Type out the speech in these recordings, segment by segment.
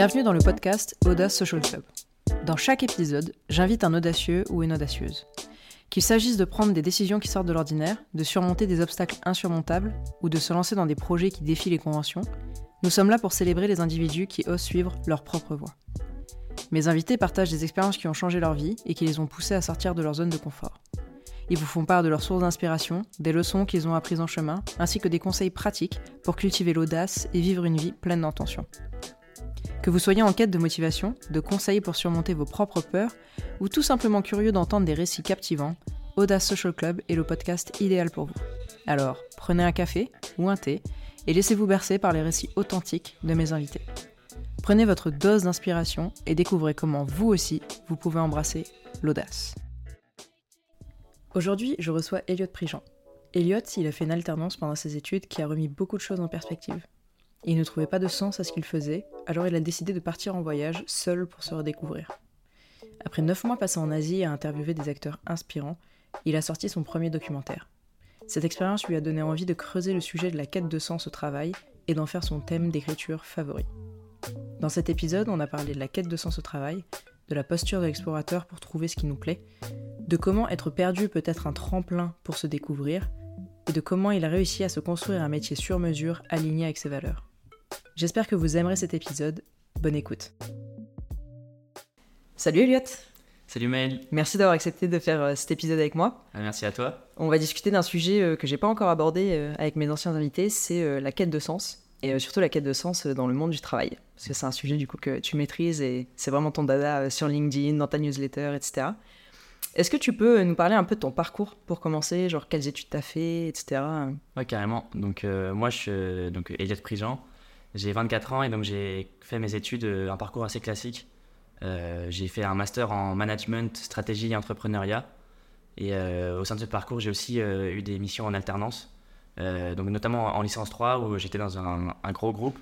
Bienvenue dans le podcast Audace Social Club. Dans chaque épisode, j'invite un audacieux ou une audacieuse. Qu'il s'agisse de prendre des décisions qui sortent de l'ordinaire, de surmonter des obstacles insurmontables ou de se lancer dans des projets qui défient les conventions, nous sommes là pour célébrer les individus qui osent suivre leur propre voie. Mes invités partagent des expériences qui ont changé leur vie et qui les ont poussés à sortir de leur zone de confort. Ils vous font part de leurs sources d'inspiration, des leçons qu'ils ont apprises en chemin, ainsi que des conseils pratiques pour cultiver l'audace et vivre une vie pleine d'intention. Que vous soyez en quête de motivation, de conseils pour surmonter vos propres peurs, ou tout simplement curieux d'entendre des récits captivants, Audace Social Club est le podcast idéal pour vous. Alors, prenez un café ou un thé et laissez-vous bercer par les récits authentiques de mes invités. Prenez votre dose d'inspiration et découvrez comment vous aussi, vous pouvez embrasser l'audace. Aujourd'hui, je reçois Elliot Prigent. Elliot, il a fait une alternance pendant ses études qui a remis beaucoup de choses en perspective. Il ne trouvait pas de sens à ce qu'il faisait, alors il a décidé de partir en voyage seul pour se redécouvrir. Après neuf mois passés en Asie à interviewer des acteurs inspirants, il a sorti son premier documentaire. Cette expérience lui a donné envie de creuser le sujet de la quête de sens au travail et d'en faire son thème d'écriture favori. Dans cet épisode, on a parlé de la quête de sens au travail, de la posture de l'explorateur pour trouver ce qui nous plaît, de comment être perdu peut être un tremplin pour se découvrir, et de comment il a réussi à se construire un métier sur mesure aligné avec ses valeurs. J'espère que vous aimerez cet épisode. Bonne écoute. Salut Elliot Salut Maël. Merci d'avoir accepté de faire euh, cet épisode avec moi. Ah, merci à toi. On va discuter d'un sujet euh, que j'ai pas encore abordé euh, avec mes anciens invités, c'est la quête de sens. Et surtout la quête de sens dans le monde du travail. Parce que c'est un sujet du coup que tu maîtrises et c'est vraiment ton dada sur LinkedIn, dans ta newsletter, etc. Est-ce que tu peux nous parler un peu de ton parcours pour commencer, genre quelles études tu as fait, etc. Ouais, carrément. Donc moi je suis donc Elliot Prigent, j'ai 24 ans et donc j'ai fait mes études, un parcours assez classique. Euh, j'ai fait un master en management, stratégie et entrepreneuriat. Et euh, au sein de ce parcours, j'ai aussi euh, eu des missions en alternance, donc notamment en licence 3 où j'étais dans un, gros groupe.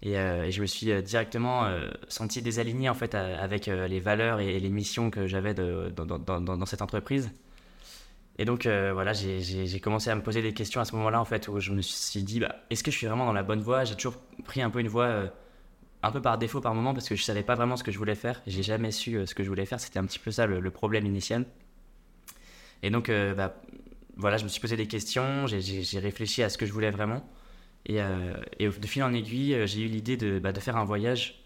Et, je me suis directement senti désaligné en fait avec les valeurs et, les missions que j'avais dans, cette entreprise. Et donc voilà, j'ai commencé à me poser des questions à ce moment-là en fait où je me suis dit bah, est-ce que je suis vraiment dans la bonne voie? J'ai toujours pris un peu une voie un peu par défaut par moment parce que je savais pas vraiment ce que je voulais faire. J'ai jamais su euh, ce que je voulais faire. C'était un petit peu ça le, problème initial. Et donc, euh, bah, voilà, je me suis posé des questions, j'ai réfléchi à ce que je voulais vraiment. Et, euh, de fil en aiguille, j'ai eu l'idée de, bah, de, faire un voyage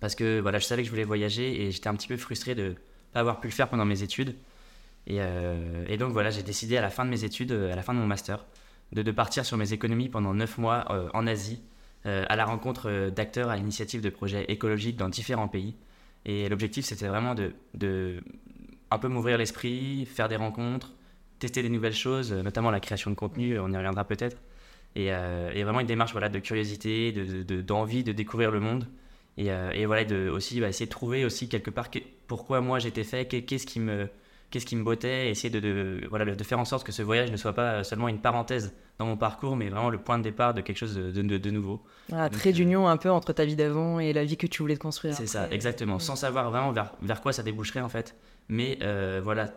parce que voilà, je savais que je voulais voyager et j'étais un petit peu frustré de pas avoir pu le faire pendant mes études. Et, et donc voilà, j'ai décidé à la fin de mes études, à la fin de mon master, de, de partir sur mes économies pendant 9 mois en Asie euh, à la rencontre euh, d'acteurs à l'initiative de projets écologiques dans différents pays. Et l'objectif, c'était vraiment de, de, un peu m'ouvrir l'esprit, faire des rencontres, tester des nouvelles choses, euh, notamment la création de contenu, on y reviendra peut-être. Et, vraiment une démarche voilà, de curiosité, d'envie de, de, découvrir le monde. Et, et voilà, de aussi bah, essayer de trouver aussi quelque part pourquoi moi j'étais fait, qu'est-ce qui me qu'est-ce qui me bottait, essayer de, voilà, de faire en sorte que ce voyage ne soit pas seulement une parenthèse dans mon parcours, mais vraiment le point de départ de quelque chose de, de, nouveau. Ah, trait d'union un peu entre ta vie d'avant et la vie que tu voulais te construire. C'est ça, exactement, sans savoir vraiment vers, vers, quoi ça déboucherait en fait. Mais euh, voilà,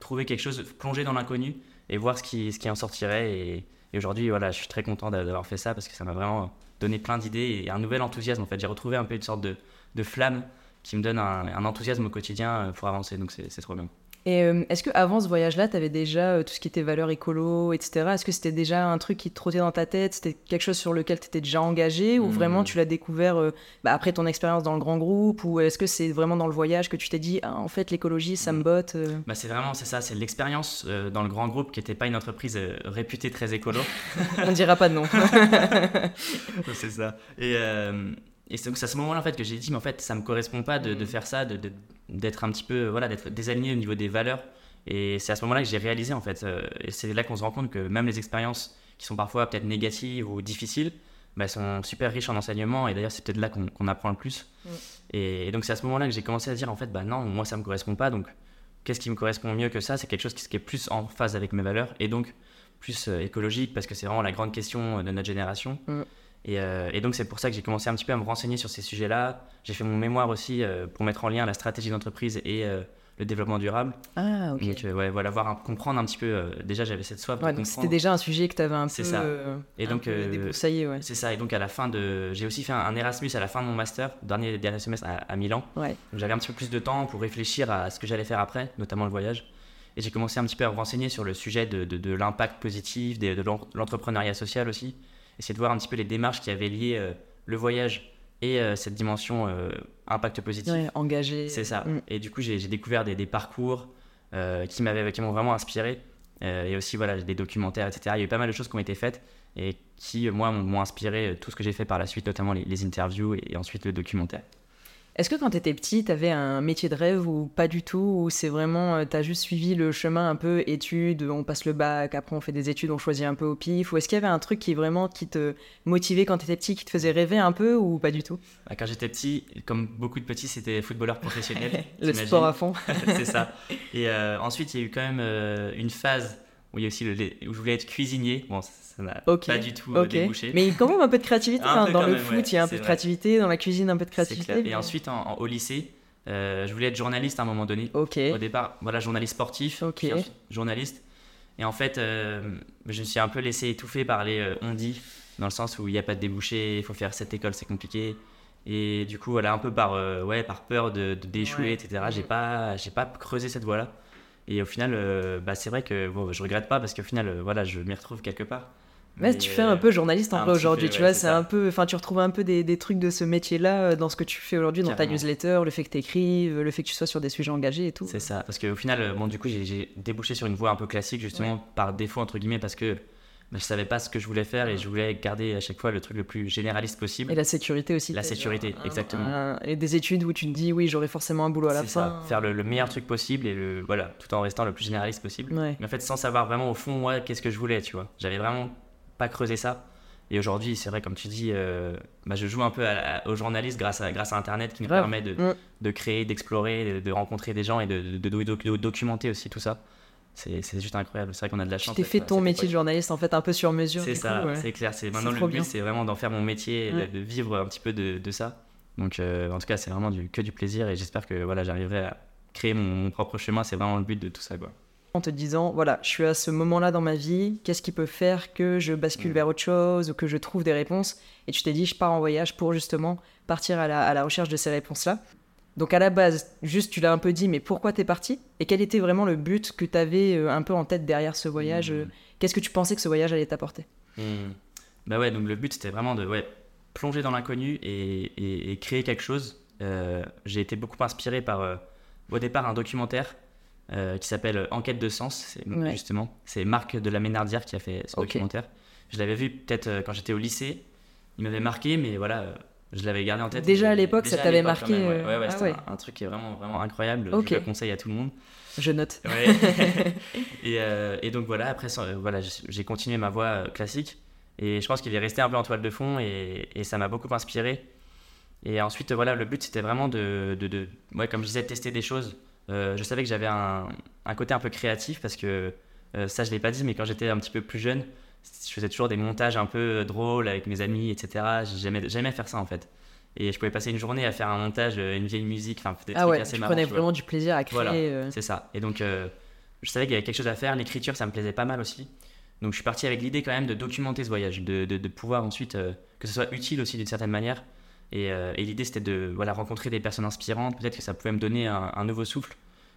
trouver quelque chose, plonger dans l'inconnu et voir ce qui, ce qui en sortirait. Et, aujourd'hui, voilà, je suis très content d'avoir fait ça parce que ça m'a vraiment donné plein d'idées et un nouvel enthousiasme en fait. J'ai retrouvé un peu une sorte de, de flamme qui me donne un, un enthousiasme au quotidien euh, pour avancer, donc c'est trop bien. Et euh, est-ce qu'avant ce voyage-là, tu avais déjà euh, tout ce qui était valeurs écolo, etc. Est-ce que c'était déjà un truc qui te trottait dans ta tête? C'était quelque chose sur lequel tu étais déjà engagé Ou vraiment hmm. tu l'as découvert euh, bah, après ton expérience dans le grand groupe Ou est-ce que c'est vraiment dans le voyage que tu t'es dit ah, en fait l'écologie ça me hmm. botte bah, C'est vraiment c'est ça, c'est l'expérience dans le grand groupe qui n'était pas une entreprise réputée très écolo. On dira pas de nom. c'est ça. Et et c'est à ce moment-là en fait que j'ai dit mais en fait ça me correspond pas de, de mm. faire ça, d'être de, un petit peu voilà d'être désaligné au niveau des valeurs. Et c'est à ce moment-là que j'ai réalisé en fait. Euh, et c'est là qu'on se rend compte que même les expériences qui sont parfois peut-être négatives ou difficiles, bah, sont super riches en enseignement. Et d'ailleurs c'est peut-être là qu'on apprend le plus. Mm. Et, donc c'est à ce moment-là que j'ai commencé à dire en fait bah non moi ça me correspond pas. Donc qu'est-ce qui me correspond mieux que ça? C'est quelque chose qui, qui, est plus en phase avec mes valeurs et donc plus euh, écologique parce que c'est vraiment la grande question de notre génération. Euh, et, donc c'est pour ça que j'ai commencé un petit peu à me renseigner sur ces sujets-là. J'ai fait mon mémoire aussi euh, pour mettre en lien la stratégie d'entreprise et euh, le développement durable. Ah, ok. Donc, ouais, voilà, voir, un- comprendre un petit peu. déjà, j'avais cette soif de Ouais, donc c'était déjà un sujet que tu avais un peu. C'est ça. Et donc, peu euh, débroussaillé, ouais. C'est ça. Et donc, à la fin de. J'ai aussi fait un, un Erasmus à la fin de mon master, dernier, dernier semestre à, à Milan. Ouais. Donc, j'avais un petit peu plus de temps pour réfléchir à ce que j'allais faire après, notamment le voyage. Et j'ai commencé un petit peu à me renseigner sur le sujet de, de- de l'impact positif, de l'en- l'entrepreneuriat social aussi. Essayer de voir un petit peu les démarches qui avaient lié euh, le voyage et euh, cette dimension euh, impact positif. Ouais, engagé. C'est ça. Mm. Et du coup, j'ai découvert des, des parcours qui m'avaient, m'ont vraiment inspiré. Et aussi, voilà, des documentaires, etc. Il y a eu pas mal de choses qui ont été faites et qui, moi, m'ont inspiré tout ce que j'ai fait par la suite, notamment les, les interviews et, et ensuite le documentaire. Est-ce que quand tu étais petit, tu avais un métier de rêve ou pas du tout Ou c'est vraiment, tu as juste suivi le chemin un peu études, on passe le bac, après on fait des études, on choisit un peu au pif Ou est-ce qu'il y avait un truc qui vraiment qui te motivait quand tu étais petit, qui te faisait rêver un peu ou pas du tout? Bah, quand j'étais petit, comme beaucoup de petits, c'était footballeur professionnel. Le sport à fond. c'est ça. Et euh, ensuite, il y a eu quand même euh, une phase où il y a aussi le, où je voulais être cuisinier. Bon, ça n'a pas du tout euh, Ok. débouché. Mais quand même un peu de créativité. Hein, peu dans le même, foot, ouais, il y a un peu de vrai. créativité, dans la cuisine, un peu de créativité. mais- Et ensuite, en- en- au lycée, euh, je voulais être journaliste à un moment donné. Au départ, voilà, journaliste sportif, Ok. puis ensuite journaliste. Et en fait, euh, je me suis un peu laissé étouffer par les euh, on-dit, dans le sens où il n'y a pas de débouché, il faut faire cette école, c'est compliqué. Et du coup, voilà, un peu par, ouais, par peur de, de- d'échouer, Ouais. etc., j'ai pas, j'ai pas creusé cette voie-là. Et au final, euh, bah, c'est vrai que bon, je regrette pas parce qu'au final, euh, voilà, je m'y retrouve quelque part. Mais, tu fais euh, un peu journaliste en vrai aujourd'hui, tu ouais, vois, c'est un peu, enfin, tu retrouves un peu des, des trucs de ce métier-là euh, dans ce que tu fais aujourd'hui, dans ta newsletter, le fait que tu écrives, le fait que tu sois sur des sujets engagés et tout. C'est ça, parce qu'au final, euh, bon, du coup, j'ai, j'ai débouché sur une voie un peu classique, justement, par défaut, entre guillemets, parce que bah, je savais pas ce que je voulais faire et je voulais garder à chaque fois le truc le plus généraliste possible. Et la sécurité aussi. La sécurité, genre un- exactement. un- et des études où tu te dis, oui, j'aurai forcément un boulot à la C'est fin. ça, faire le, le meilleur truc possible et le, voilà, tout en restant le plus généraliste possible. Ouais. Mais en fait, sans savoir vraiment au fond, moi, qu'est-ce que je voulais, tu vois. J'avais vraiment pas creusé ça. Et aujourd'hui, c'est vrai, comme tu dis, euh, bah, je joue un peu à- à- au journaliste grâce à, grâce à Internet qui nous permet de, Mm. de créer, d'explorer, de, de rencontrer des gens et de, de- de- de- de documenter aussi tout ça. C'est juste incroyable. C'est vrai qu'on a de la Tu chance. t'es d'être fait ton métier de journaliste en fait un peu sur mesure. C'est ça, ouais. c'est clair. C'est maintenant le but, c'est vraiment d'en faire mon métier, de- Ouais. de, vivre un petit peu de, de ça. Donc, euh, en tout cas, c'est vraiment du, que du plaisir et j'espère que voilà, j'arriverai à créer mon, mon propre chemin. C'est vraiment le but de tout ça, quoi. En te disant, voilà, je suis à ce moment-là dans ma vie, qu'est-ce qui peut faire que je bascule Mm. vers autre chose ou que je trouve des réponses? Et tu t'es dit, je pars en voyage pour justement partir à la, à la recherche de ces réponses-là. Donc à la base, juste tu l'as un peu dit, mais pourquoi t'es parti? Et quel était vraiment le but que t'avais euh, un peu en tête derrière ce voyage Mm. euh, Qu'est-ce que tu pensais que ce voyage allait t'apporter? Bah ouais, donc le but c'était vraiment de ouais, plonger dans l'inconnu et, et- et créer quelque chose. Euh, J'ai été beaucoup inspiré par euh, au départ un documentaire qui s'appelle Enquête de sens, Ouais. justement. C'est Marc de la Ménardière qui a fait ce documentaire. Je l'avais vu peut-être quand j'étais au lycée. Il m'avait marqué, mais voilà, je l'avais gardé en tête. Déjà à l'époque, ça t'avait marqué, ouais. euh, Ouais, ouais, ah c'était. Un, un truc qui est vraiment, vraiment incroyable. Ok. Je le conseille à tout le monde. Je note. Et, euh, et donc voilà, après, euh, voilà, j'ai continué ma voie euh, classique. Et je pense qu'il est resté un peu en toile de fond et, et ça m'a beaucoup inspiré. Et ensuite, euh, voilà, le but c'était vraiment de, de, de- ouais, comme je disais, tester des choses. Euh, je savais que j'avais un, un côté un peu créatif parce que euh, ça, je l'ai pas dit, mais quand j'étais un petit peu plus jeune, je faisais toujours des montages un peu euh, drôles avec mes amis, etc. J'aimais j'aimais faire ça en fait. Et je pouvais passer une journée à faire un montage, euh, une vieille musique, enfin, des Ah trucs ouais, assez marrants. prenais vraiment du plaisir à créer. Voilà. euh, C'est ça. Et donc, euh, je savais qu'il y avait quelque chose à faire. L'écriture, ça me plaisait pas mal aussi. Donc, je suis parti avec l'idée quand même de documenter ce voyage, de, de, de pouvoir ensuite euh, que ce soit utile aussi d'une certaine manière. Et, et l'idée, c'était de voilà, rencontrer des personnes inspirantes. Peut-être que ça pouvait me donner un, un nouveau souffle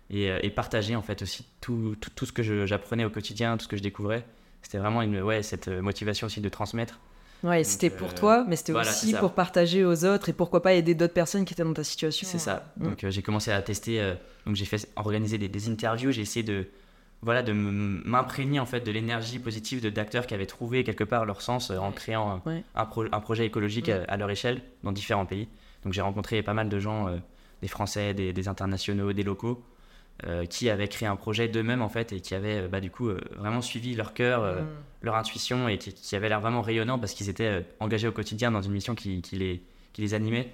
et, et partager en fait aussi tout, tout, tout ce que j'apprenais au quotidien, tout ce que je découvrais. C'était vraiment une, ouais, cette euh, motivation aussi de transmettre. Ouais, c'était pour euh, toi, mais c'était voilà, aussi pour partager aux autres et pourquoi pas aider d'autres personnes qui étaient dans ta situation. C'est ça. Mm. Donc euh, j'ai commencé à tester. euh, donc j'ai fait organiser des, des interviews. J'ai essayé de voilà de m'imprégner en fait de l'énergie positive de d'acteurs qui avaient trouvé quelque part leur sens en créant un, Ouais. un, pro- un projet écologique à, à leur échelle dans différents pays. Donc j'ai rencontré pas mal de gens, des Français, des, des internationaux, des locaux. Euh, qui avaient créé un projet d'eux-mêmes en fait et qui avaient euh, bah, du coup euh, vraiment suivi leur cœur, euh, Mm. leur intuition et qui, qui avaient l'air vraiment rayonnants parce qu'ils étaient engagés au quotidien dans une mission qui, qui les, qui les animait.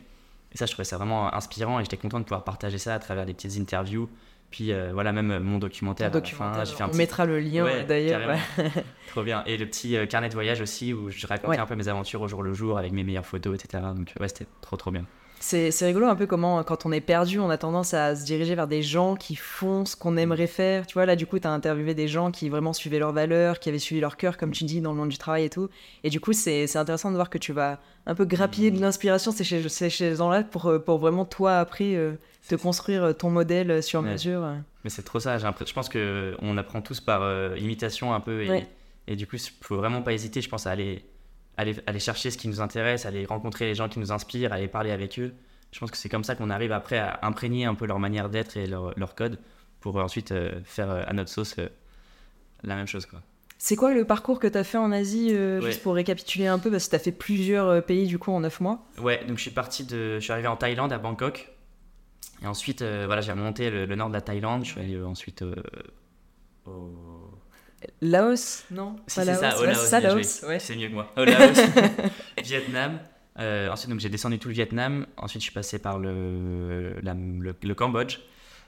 Et ça, je trouvais ça vraiment inspirant et j'étais content de pouvoir partager ça à travers des petites interviews. Puis voilà, même mon documentaire. Documentaire, fait un on petit- mettra le lien Ouais, d'ailleurs. ouais. Trop bien. Et le petit carnet de voyage aussi où je racontais Ouais. un peu mes aventures au jour le jour avec mes meilleures photos, etc. Donc ouais, c'était trop trop bien. C'est rigolo un peu comment, quand on est perdu, on a tendance à se diriger vers des gens qui font ce qu'on aimerait faire. Tu vois, là, du coup, tu as interviewé des gens qui vraiment suivaient leurs valeurs, qui avaient suivi leur cœur, comme tu dis, dans le monde du travail et tout. Et du coup, c'est intéressant de voir que tu vas un peu grappiller de l'inspiration, c'est chez, chez ces gens-là, pour, euh, pour vraiment, toi, après, euh, te construire euh, ton modèle sur Ouais. mesure. Mais c'est trop ça, je pense que on apprend tous par euh, imitation un peu et, Ouais. et du coup il faut vraiment pas hésiter, je pense, à aller, aller, aller chercher ce qui nous intéresse, aller rencontrer les gens qui nous inspirent, aller parler avec eux. Je pense que c'est comme ça qu'on arrive après à imprégner un peu leur manière d'être et leur, leur code pour ensuite euh, faire euh, à notre sauce euh, la même chose. Quoi. C'est quoi le parcours que tu as fait en Asie, Ouais. juste pour récapituler un peu, parce que tu as fait plusieurs pays, du coup, en 9 mois Ouais, donc je suis parti de, je suis arrivé en Thaïlande à Bangkok et ensuite voilà j'ai remonté le, le nord de la Thaïlande, je suis allé ensuite au Laos Non Si, Pas c'est ça, Laos au Ouais, Laos, c'est ça, bien Laos. Ouais. C'est mieux que moi. Au Laos, Vietnam. Euh, ensuite, donc j'ai descendu tout le Vietnam. Ensuite, je suis passé par le, la- le, le Cambodge.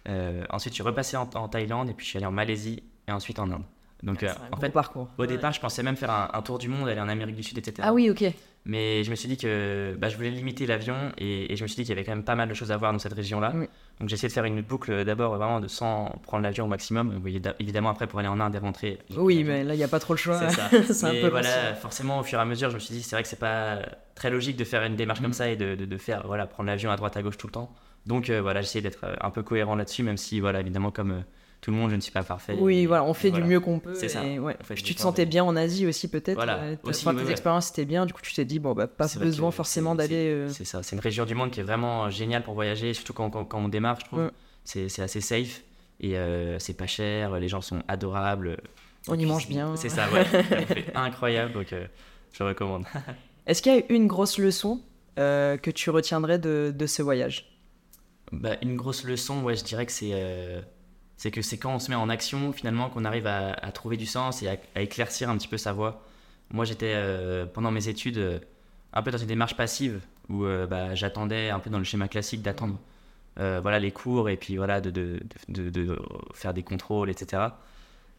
Euh, ensuite, je suis repassé en, en Thaïlande et puis je suis allé en Malaisie et ensuite en Inde. Donc, C'est euh, un en gros fait, parcours. au départ, je pensais même faire un, un tour du monde, aller en Amérique du Sud, etc. Ah oui, ok. Mais je me suis dit que bah, je voulais limiter l'avion et, et je me suis dit qu'il y avait quand même pas mal de choses à voir dans cette région-là. Oui. Donc j'ai essayé de faire une boucle d'abord vraiment de sans prendre l'avion au maximum. Évidemment après pour aller en Inde et rentrer. j'ai Oui, mais là, il n'y a pas trop le choix. C'est ça. Un peu voilà, forcément, au fur et à mesure, je me suis dit, c'est vrai que c'est pas très logique de faire une démarche Mm. comme ça et de, de, de faire, voilà, prendre l'avion à droite à gauche tout le temps. Donc euh, voilà, j'essaie d'être euh, un peu cohérent là-dessus, même si, voilà, évidemment, comme euh, tout le monde, je ne suis pas parfait. Oui, voilà, on fait voilà. du mieux qu'on peut. C'est ça. et ouais. Tu te sentais bien en Asie aussi, peut-être. Voilà, euh, aussi, tes ouais. expériences étaient bien, du coup, tu t'es dit, bon, bah, pas besoin forcément d'aller. euh, C'est ça, c'est une région du monde qui est vraiment géniale pour voyager, surtout quand, quand, quand on démarre, je trouve. C'est assez safe et euh, c'est pas cher, les gens sont adorables. On y mange bien. C'est ça, ouais. Incroyable, donc euh, je recommande. Est-ce qu'il y a une grosse leçon que tu retiendrais de, de ce voyage? Bah, une grosse leçon, ouais, je dirais que c'est c'est que c'est quand on se met en action finalement qu'on arrive à, trouver du sens et à, éclaircir un petit peu sa voie. Moi, j'étais euh, pendant mes études euh, un peu dans une démarche passive où euh, bah, j'attendais un peu dans le schéma classique d'attendre voilà les cours et puis voilà de, faire des contrôles, etc.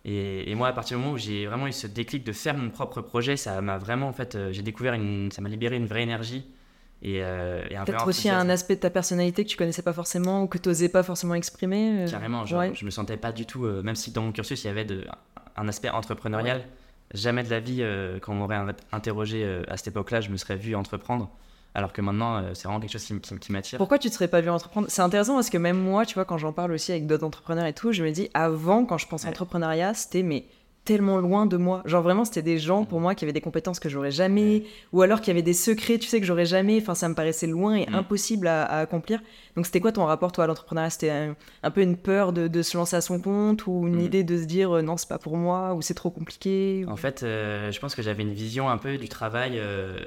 Et, moi, à partir du moment où j'ai vraiment eu ce déclic de faire mon propre projet, ça m'a vraiment en fait, j'ai découvert une, ça m'a libéré une vraie énergie et, euh, et Peut-être aussi un aspect de ta personnalité que tu connaissais pas forcément ou que tu n'osais pas forcément exprimer euh, Carrément, genre, ouais. je me sentais pas du tout, euh, même si dans mon cursus il y avait de, un aspect entrepreneurial, jamais de la vie, quand on m'aurait in- interrogé à cette époque-là, je me serais vu entreprendre. Alors que maintenant, c'est vraiment quelque chose qui, qui qui m'attire. Pourquoi tu te serais pas vu entreprendre? C'est intéressant parce que même moi, tu vois, quand j'en parle aussi avec d'autres entrepreneurs et tout, je me dis, avant, quand je pense Ouais. entrepreneuriat, c'était mais tellement loin de moi. Genre vraiment, c'était des gens pour moi qui avaient des compétences que j'aurais jamais, ou alors qui avaient des secrets, tu sais, que j'aurais jamais. Enfin, ça me paraissait loin et Mm. impossible à, à accomplir. Donc, c'était quoi ton rapport, toi, à l'entrepreneuriat? C'était un, un peu une peur de, de se lancer à son compte ou une Mm. idée de se dire, euh, non, c'est pas pour moi, ou c'est trop compliqué ou- En fait, euh, je pense que j'avais une vision un peu du travail, euh,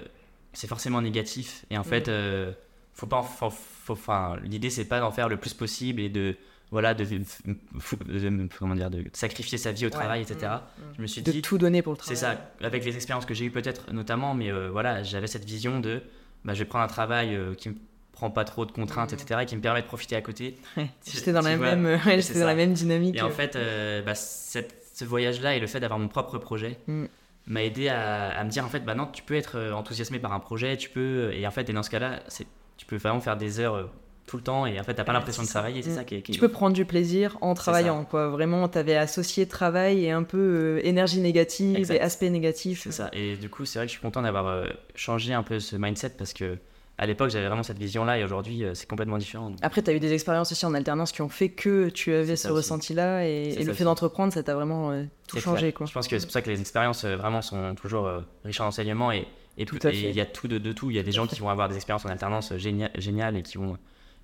c'est forcément négatif. Et en fait, euh, faut pas, en- faut, faut- enfin, l'idée c'est pas d'en faire le plus possible et de, voilà, de, de- comment dire, de sacrifier sa vie au travail, etc. Mm. Je me suis de dit, tout donner pour le travail. C'est ça, avec les expériences que j'ai eues peut-être notamment, mais euh, voilà, j'avais cette vision de bah, je vais prendre un travail euh, qui me prend pas trop de contraintes, Mhm. etc., et qui me permet de profiter à côté. Ouais, J'étais dans, la vois, même, ouais, j'étais dans ça. la même dynamique. Et en fait, euh, bah, cette- ce voyage-là et le fait d'avoir mon propre projet Mm. m'a aidé à, à me dire en fait, bah non, tu peux être euh, enthousiasmé par un projet, tu peux, et en fait, et dans ce cas-là, c'est- tu peux vraiment faire des heures euh, tout le temps, et en fait, t'as pas l'impression de travailler, c'est Mm. ça qui est. qui Tu peux prendre du plaisir en travaillant, quoi. Vraiment, tu avais associé travail et un peu euh, énergie négative Exact. et aspect négatif. C'est ça. Et du coup, c'est vrai que je suis content d'avoir euh, changé un peu ce mindset parce que à l'époque, j'avais vraiment cette vision-là, et aujourd'hui, euh, c'est complètement différent. donc. Après, tu as eu des expériences aussi en alternance qui ont fait que tu avais ce ressenti-là et, le fait d'entreprendre, ça t'a vraiment euh, tout changé, quoi. Je pense que c'est pour ça que les expériences euh, vraiment sont toujours riches en enseignements et il y a tout de, de tout. Il y a des gens qui vont avoir des expériences en alternance génia- géniales et qui vont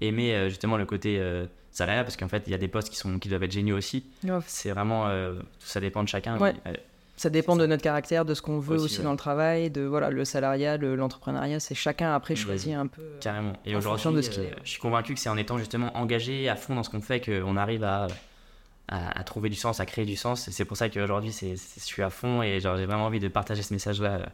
aimer euh, justement le côté euh, salariat parce qu'en fait il y a des postes qui sont qui doivent être géniaux aussi. Ouais, C'est vraiment euh, tout ça dépend de chacun. Ouais. Ça dépend de notre caractère, de ce qu'on veut aussi, Aussi, ouais. dans le travail, de voilà, le salariat, le- l'entrepreneuriat, c'est chacun après choisir un peu. euh, carrément. Et aujourd'hui, je suis convaincu que c'est en étant justement engagé à fond dans ce qu'on fait qu'on arrive à, à à trouver du sens, à créer du sens. Et c'est pour ça qu'aujourd'hui je suis à fond et j'ai vraiment envie de partager ce message-là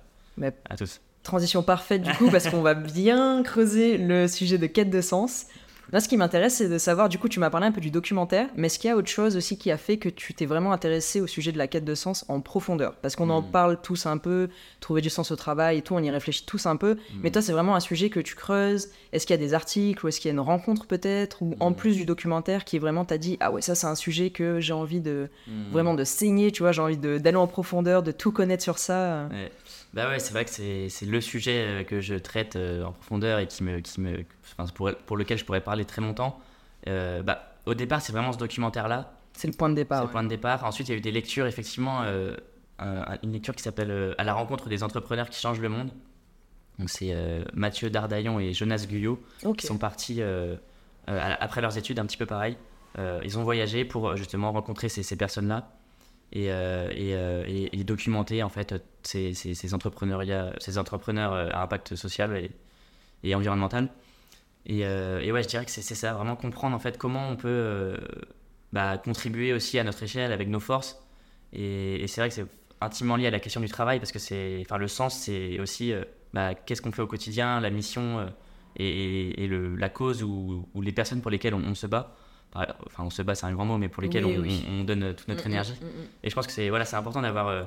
à tous. Transition parfaite du coup, parce qu'on va bien creuser le sujet de quête de sens. Là, ce qui m'intéresse, c'est de savoir, du coup, tu m'as parlé un peu du documentaire, mais est-ce qu'il y a autre chose aussi qui a fait que tu t'es vraiment intéressé au sujet de la quête de sens en profondeur? Parce qu'on en Mm. parle tous un peu, trouver du sens au travail et tout, on y réfléchit tous un peu, mais toi, c'est vraiment un sujet que tu creuses. Est-ce qu'il y a des articles ou est-ce qu'il y a une rencontre peut-être? Ou en Mm. plus du documentaire qui vraiment t'a dit, ah ouais, ça, c'est un sujet que j'ai envie de vraiment de saigner, tu vois, j'ai envie d'aller en profondeur, de tout connaître sur ça. Ouais. Bah ouais, c'est vrai que c'est c'est le sujet euh, que je traite euh, en profondeur et qui me, qui me, enfin, pour, pour lequel je pourrais parler très longtemps. Euh, bah, au départ, c'est vraiment ce documentaire-là, C'est le point de c'est départ. le ouais. point de départ. Ensuite, il y a eu des lectures, effectivement, euh, un- une lecture qui s'appelle À la rencontre des entrepreneurs qui changent le monde. Donc c'est euh, Mathieu Dardaillon et Jonas Guyot qui sont partis après leurs études, un petit peu pareil. Ils ont voyagé pour justement rencontrer ces, ces personnes-là et, euh, euh, et- et documenter en fait ces, ces, ces entrepreneurs euh, à impact social et, environnemental. Et, ouais, je dirais que c'est ça, vraiment comprendre en fait comment on peut bah, contribuer aussi à notre échelle avec nos forces. Et, c'est vrai que c'est intimement lié à la question du travail parce que c'est, enfin, le sens, c'est aussi bah, qu'est-ce qu'on fait au quotidien, la mission et, le, la cause ou, les personnes pour lesquelles on se bat. Enfin, on se bat, c'est un grand mot, mais pour lesquelles Oui, on, oui. on- on donne euh, toute notre Mm, mm, énergie. mm. Et je pense que c'est voilà, c'est important d'avoir euh,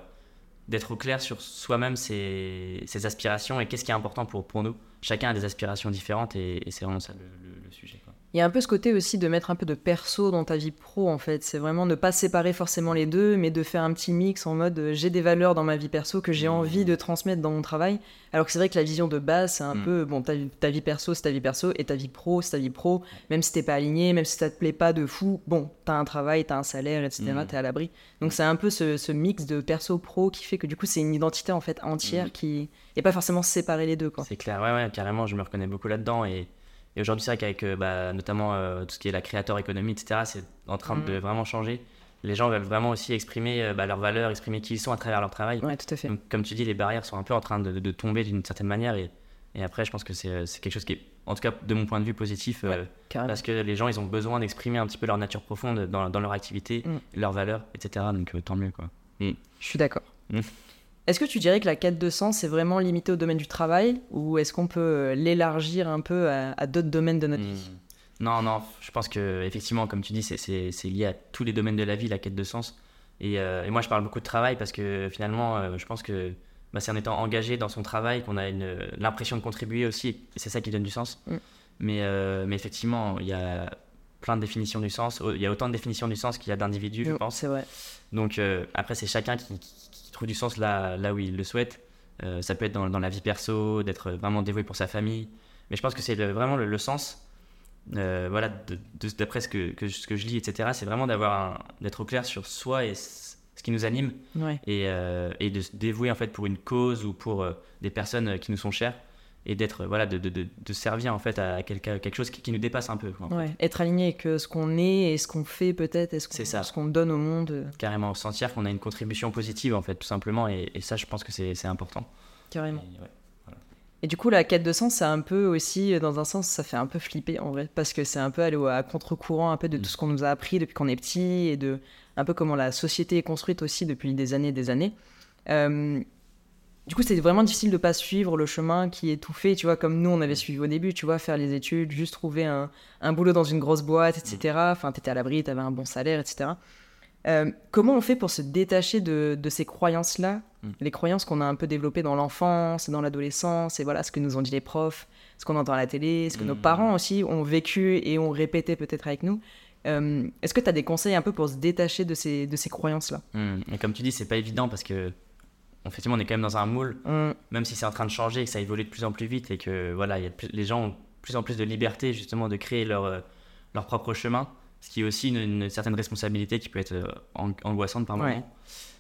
d'être au clair sur soi-même, ses, ses aspirations et qu'est-ce qui est important pour, pour nous. Chacun a des aspirations différentes et, et c'est vraiment ça le, le- le sujet. quoi. Il y a un peu ce côté aussi de mettre un peu de perso dans ta vie pro en fait. C'est vraiment ne pas séparer forcément les deux, mais de faire un petit mix en mode euh, j'ai des valeurs dans ma vie perso que j'ai Mmh. envie de transmettre dans mon travail. Alors que c'est vrai que la vision de base, c'est un Mm. peu bon, ta, ta vie perso, c'est ta vie perso, et ta vie pro, c'est ta vie pro. Même si t'es pas aligné, même si ça te plaît pas de fou, bon, t'as un travail, t'as un salaire, etc., Mm. t'es à l'abri. Donc c'est un peu ce, ce mix de perso-pro qui fait que du coup c'est une identité en fait entière Mm. qui. Et pas forcément séparer les deux quoi. C'est clair, ouais, ouais, carrément, je me reconnais beaucoup là-dedans. Et, et aujourd'hui, c'est vrai qu'avec euh, bah, notamment euh, tout ce qui est la créateur économie, etc., c'est en train Mm. de vraiment changer. Les gens veulent vraiment aussi exprimer euh, bah, leurs valeurs, exprimer qui ils sont à travers leur travail. Ouais, tout à fait. Donc, comme tu dis, les barrières sont un peu en train de, de tomber d'une certaine manière. Et, et après, je pense que c'est quelque chose qui est, en tout cas, de mon point de vue, positif. Carrément. parce que les gens, ils ont besoin d'exprimer un petit peu leur nature profonde dans, dans leur activité, Mm. leurs valeurs, etc. Donc, tant mieux, quoi. Je suis d'accord. Est-ce que tu dirais que la quête de sens est vraiment limitée au domaine du travail ou est-ce qu'on peut euh, l'élargir un peu à, à d'autres domaines de notre vie? Hmm. Non, non, je pense que effectivement, comme tu dis, c'est- c'est c'est lié à tous les domaines de la vie, la quête de sens. Et, euh, et moi, je parle beaucoup de travail parce que finalement, euh, je pense que bah, c'est en étant engagé dans son travail qu'on a l'impression de contribuer aussi. Et c'est ça qui donne du sens. Mm. Mais, euh, mais effectivement, il y a plein de définitions du sens. Il y a autant de définitions du sens qu'il y a d'individus, je pense. C'est vrai. Donc euh, après, c'est chacun qui trouve du sens là, là où il le souhaite. Euh, ça peut être dans, dans la vie perso, d'être vraiment dévoué pour sa famille. Mais je pense que c'est vraiment le, le sens, euh, voilà, d'après ce que, que je- ce que je lis, etc., c'est vraiment d'avoir d'être au clair sur soi et ce qui nous anime Ouais. et, euh, et de se dévouer en fait pour une cause ou pour des personnes qui nous sont chères et d'être voilà de, de, de- servir en fait à quelque, quelque chose qui, qui nous dépasse un peu quoi. Ouais. Être aligné avec euh, ce qu'on est et ce qu'on fait peut-être et ce qu'on ce qu'on donne au monde. euh, carrément sentir qu'on a une contribution positive en fait tout simplement et, et ça je pense que c'est important Carrément. Et ouais. Et du coup, la quête de sens, c'est un peu aussi, euh, dans un sens, ça fait un peu flipper en vrai, parce que c'est un peu aller au- à contre-courant un peu de Mm. tout ce qu'on nous a appris depuis qu'on est petit et de un peu comment la société est construite aussi depuis des années et des années. Euh, du coup, c'est vraiment difficile de pas suivre le chemin qui est tout fait, tu vois, comme nous on avait suivi au début, tu vois, faire les études, juste trouver un, un boulot dans une grosse boîte, etc. Enfin, t'étais à l'abri, t'avais un bon salaire, etc. Euh, comment on fait pour se détacher de, de ces croyances-là, Mm. les croyances qu'on a un peu développées dans l'enfance, dans l'adolescence, et voilà ce que nous ont dit les profs, ce qu'on entend à la télé, ce que nos Mm. parents aussi ont vécu et ont répété peut-être avec nous. Euh, Est-ce que tu as des conseils un peu pour se détacher de ces, de ces croyances-là? Et comme tu dis, c'est pas évident parce que effectivement on est quand même dans un moule, Hum, même si c'est en train de changer et que ça évolue de plus en plus vite et que voilà, il y a de plus- les gens ont de plus en plus de liberté justement de créer leur, euh, leur propre chemin, ce qui est aussi une, une certaine responsabilité qui peut être euh, ang- angoissante par Ouais. moment.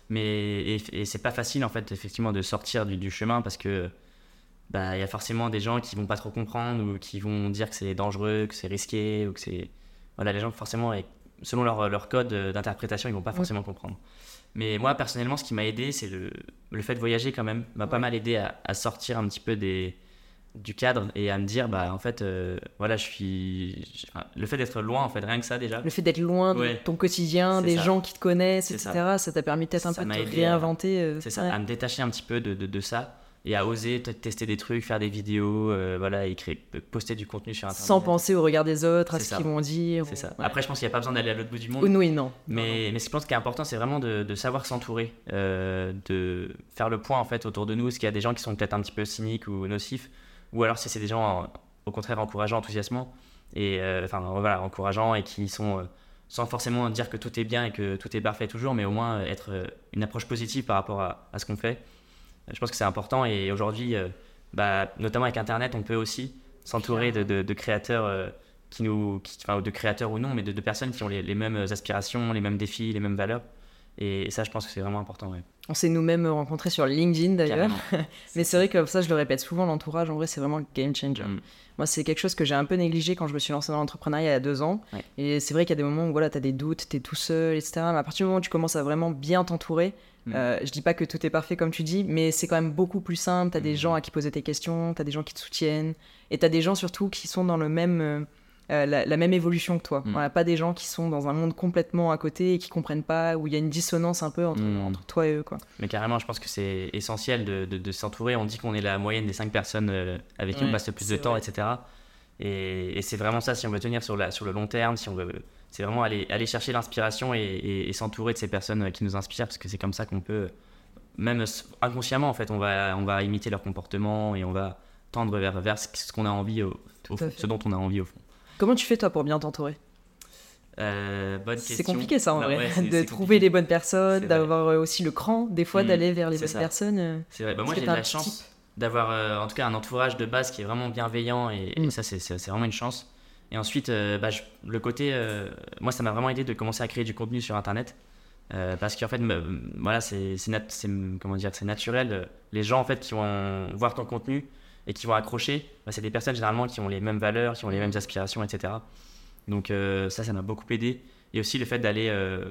Mais et, et c'est pas facile en fait effectivement de sortir du, du chemin parce que bah il y a forcément des gens qui vont pas trop comprendre ou qui vont dire que c'est dangereux, que c'est risqué ou que c'est voilà les gens forcément selon leur, leur code euh, d'interprétation ils vont pas Ouais. forcément comprendre. Mais moi personnellement ce qui m'a aidé c'est le, le fait de voyager quand même m'a pas mal aidé à, à sortir un petit peu des du cadre et à me dire bah en fait euh, voilà je suis je- enfin, le fait d'être loin en fait rien que ça déjà Le fait d'être loin de Ouais. ton quotidien, des ça. gens qui te connaissent, etc., ça. t'a permis peut-être un peu de te réinventer. euh, C'est ça, à me détacher un petit peu de, de, de ça, et à oser peut-être tester des trucs, faire des vidéos, euh, voilà, et créer, poster du contenu sur Internet. Sans penser au regard des autres, à ce qu'ils vont dire. C'est ça. Ouais. Après, je pense qu'il n'y a pas besoin d'aller à l'autre bout du monde. Oui, non. Mais, mais ce que je pense qui est important, c'est vraiment de, de savoir s'entourer, euh, de faire le point en fait autour de nous. Est-ce qu'il y a des gens qui sont peut-être un petit peu cyniques ou nocifs, ou alors si c'est des gens au contraire encourageants, enthousiasmants, et euh, enfin voilà, encourageants et qui sont sans forcément dire que tout est bien et que tout est parfait toujours, mais au moins être une approche positive par rapport à, à ce qu'on fait. Je pense que c'est important et aujourd'hui, euh, bah, notamment avec Internet, on peut aussi s'entourer de, créateurs. euh, qui nous, enfin, de créateurs ou non, mais de, personnes qui ont les, mêmes aspirations, les mêmes défis, les mêmes valeurs. Et, ça, je pense que c'est vraiment important. On s'est nous-mêmes rencontrés sur LinkedIn d'ailleurs. Mais c'est vrai que ça, je le répète souvent, l'entourage, en vrai, c'est vraiment le game changer. Mm. Moi, c'est quelque chose que j'ai un peu négligé quand je me suis lancé dans l'entrepreneuriat il y a deux ans. Ouais. Et c'est vrai qu'il y a des moments où voilà, tu as des doutes, tu es tout seul, etc. Mais à partir du moment où tu commences à vraiment bien t'entourer, Mm. euh, je dis pas que tout est parfait comme tu dis, mais c'est quand même beaucoup plus simple. Tu as des Mm. gens à qui poser tes questions, tu as des gens qui te soutiennent, et tu as des gens surtout qui sont dans le même. Euh, la, la même évolution que toi. Mm. Voilà, pas des gens qui sont dans un monde complètement à côté et qui comprennent pas, où il y a une dissonance un peu entre, Mm. entre toi et eux. Quoi. Mais carrément, je pense que c'est essentiel de, de- de s'entourer. On dit qu'on est la moyenne des cinq personnes euh, avec qui on passe le plus de temps, etc. Et, et c'est vraiment ça, si on veut tenir sur, la, sur le long terme, si on veut, c'est vraiment aller, aller chercher l'inspiration et, et- et s'entourer de ces personnes euh, qui nous inspirent, parce que c'est comme ça qu'on peut, même inconsciemment, en fait, on va, on va imiter leur comportement et on va tendre vers, vers ce qu'on a envie, au, au ce dont on a envie au fond. Comment tu fais toi pour bien t'entourer? Euh, C'est compliqué ça en Bah vrai, ouais, de trouver les bonnes personnes, d'avoir euh, aussi le cran, des fois Mm, d'aller vers les bonnes ça. personnes. euh. C'est vrai, bah moi j'ai de la chance d'avoir euh, en tout cas un entourage de base qui est vraiment bienveillant et, et Mm. ça c'est- vraiment une chance. Et ensuite, euh, bah, je- le côté, moi ça m'a vraiment aidé de commencer à créer du contenu sur internet parce qu'en fait, voilà, c'est nat- c'est- comment dire, c'est naturel. Les gens en fait qui vont voir ton contenu et qui vont accrocher, bah, c'est des personnes généralement qui ont les mêmes valeurs, qui ont les mêmes aspirations, etc. Donc euh, ça, ça m'a beaucoup aidé. Et aussi le fait d'aller, euh,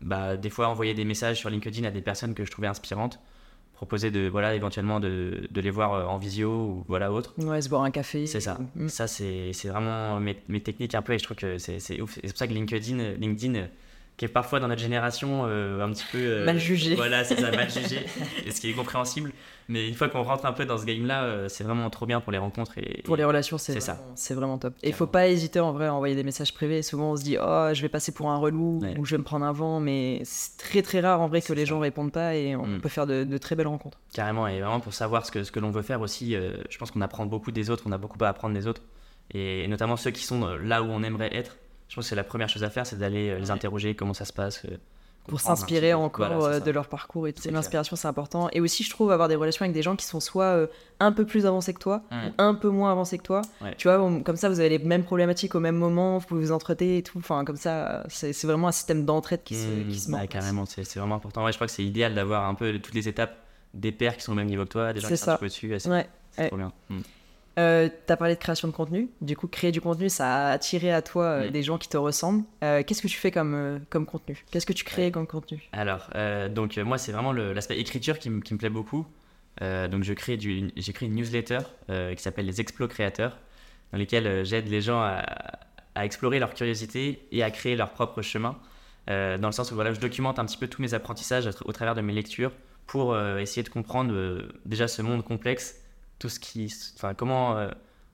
bah, des fois envoyer des messages sur LinkedIn à des personnes que je trouvais inspirantes, proposer de, voilà, éventuellement de, de les voir euh, en visio ou voilà autre. Ouais, se boire un café. C'est ça. Mm. Ça, c'est vraiment mes, mes techniques un peu et je trouve que c'est ouf. C'est pour ça que LinkedIn, LinkedIn qui est parfois dans notre génération euh, un petit peu. euh, Mal jugé. Voilà, c'est ça, mal jugé. et ce qui est compréhensible. Mais une fois qu'on rentre un peu dans ce game-là, euh, c'est vraiment trop bien pour les rencontres. Et, Pour les relations, c'est ça. c'est vraiment top. Et il faut pas hésiter en vrai à envoyer des messages privés. Souvent on se dit oh je vais passer pour un relou Ouais. ou je vais me prendre un vent, mais c'est très très rare en vrai que les ça. gens répondent pas et on Mm. peut faire de, de très belles rencontres. Carrément, et vraiment pour savoir ce que, ce que l'on veut faire aussi, je pense qu'on apprend beaucoup des autres, on a beaucoup à apprendre des autres, et, notamment ceux qui sont là où on aimerait être. Je pense que c'est la première chose à faire, c'est d'aller euh, les interroger, comment ça se passe. euh, pour un s'inspirer encore Voilà, euh, de leur parcours et tout. L'inspiration, c'est important. Et aussi, je trouve avoir des relations avec des gens qui sont soit un peu plus avancés que toi, ou un peu moins avancés que toi. Ouais. Tu vois, comme ça, vous avez les mêmes problématiques au même moment, vous pouvez vous entretenir et tout. Enfin, comme ça, c'est vraiment un système d'entraide qui, se, Mmh, qui se met ouais, en place. carrément, c'est vraiment important. Ouais, je crois que c'est idéal d'avoir un peu toutes les étapes des pairs qui sont au même niveau que toi, des gens qui sont un peu dessus. ouais, c'est Ouais. ouais. trop bien. Mm. Euh, T'as parlé de création de contenu. Du coup, créer du contenu, ça a attiré à toi euh, Mm. des gens qui te ressemblent. Euh, Qu'est-ce que tu fais comme, euh, comme contenu? Qu'est-ce que tu crées Ouais. comme contenu? Alors, donc moi, c'est vraiment l'aspect écriture qui, me- qui me plaît beaucoup. Donc, j'ai créé une newsletter qui s'appelle les Explo Créateurs, dans lesquels j'aide les gens à, à explorer leur curiosité et à créer leur propre chemin. Dans le sens où voilà, je documente un petit peu tous mes apprentissages au travers de mes lectures pour essayer de comprendre déjà ce monde complexe, tout ce qui, enfin comment euh,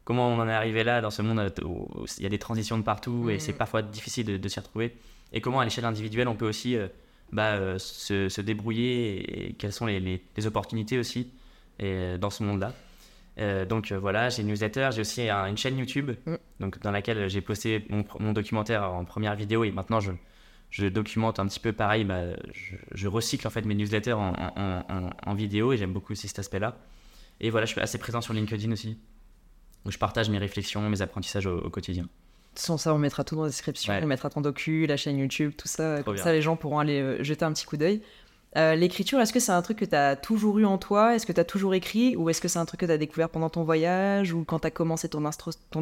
comment on en est arrivé là dans ce monde euh, où il y a des transitions de partout et c'est parfois difficile de, de s'y retrouver et comment à l'échelle individuelle on peut aussi euh, bah, euh, se, se débrouiller et, et quelles sont les, les- les opportunités aussi et, dans ce monde-là. Donc voilà, j'ai une newsletter, j'ai aussi un- une chaîne YouTube Mm. donc, dans laquelle j'ai posté mon, mon documentaire en première vidéo et maintenant je, je documente un petit peu pareil, bah, je, je recycle en fait mes newsletters en, en- en- en vidéo et j'aime beaucoup aussi cet aspect-là. Et voilà, je suis assez présent sur LinkedIn aussi, où je partage mes réflexions, mes apprentissages au, au quotidien. Sans ça, on mettra tout dans la description. Ouais. On mettra ton docu, la chaîne YouTube, tout ça. Trop Comme bien. ça, les gens pourront aller euh, jeter un petit coup d'œil. Euh, L'écriture, est-ce que c'est un truc que tu as toujours eu en toi? Est-ce que tu as toujours écrit? Ou est-ce que c'est un truc que tu as découvert pendant ton voyage? Ou quand tu as commencé ton,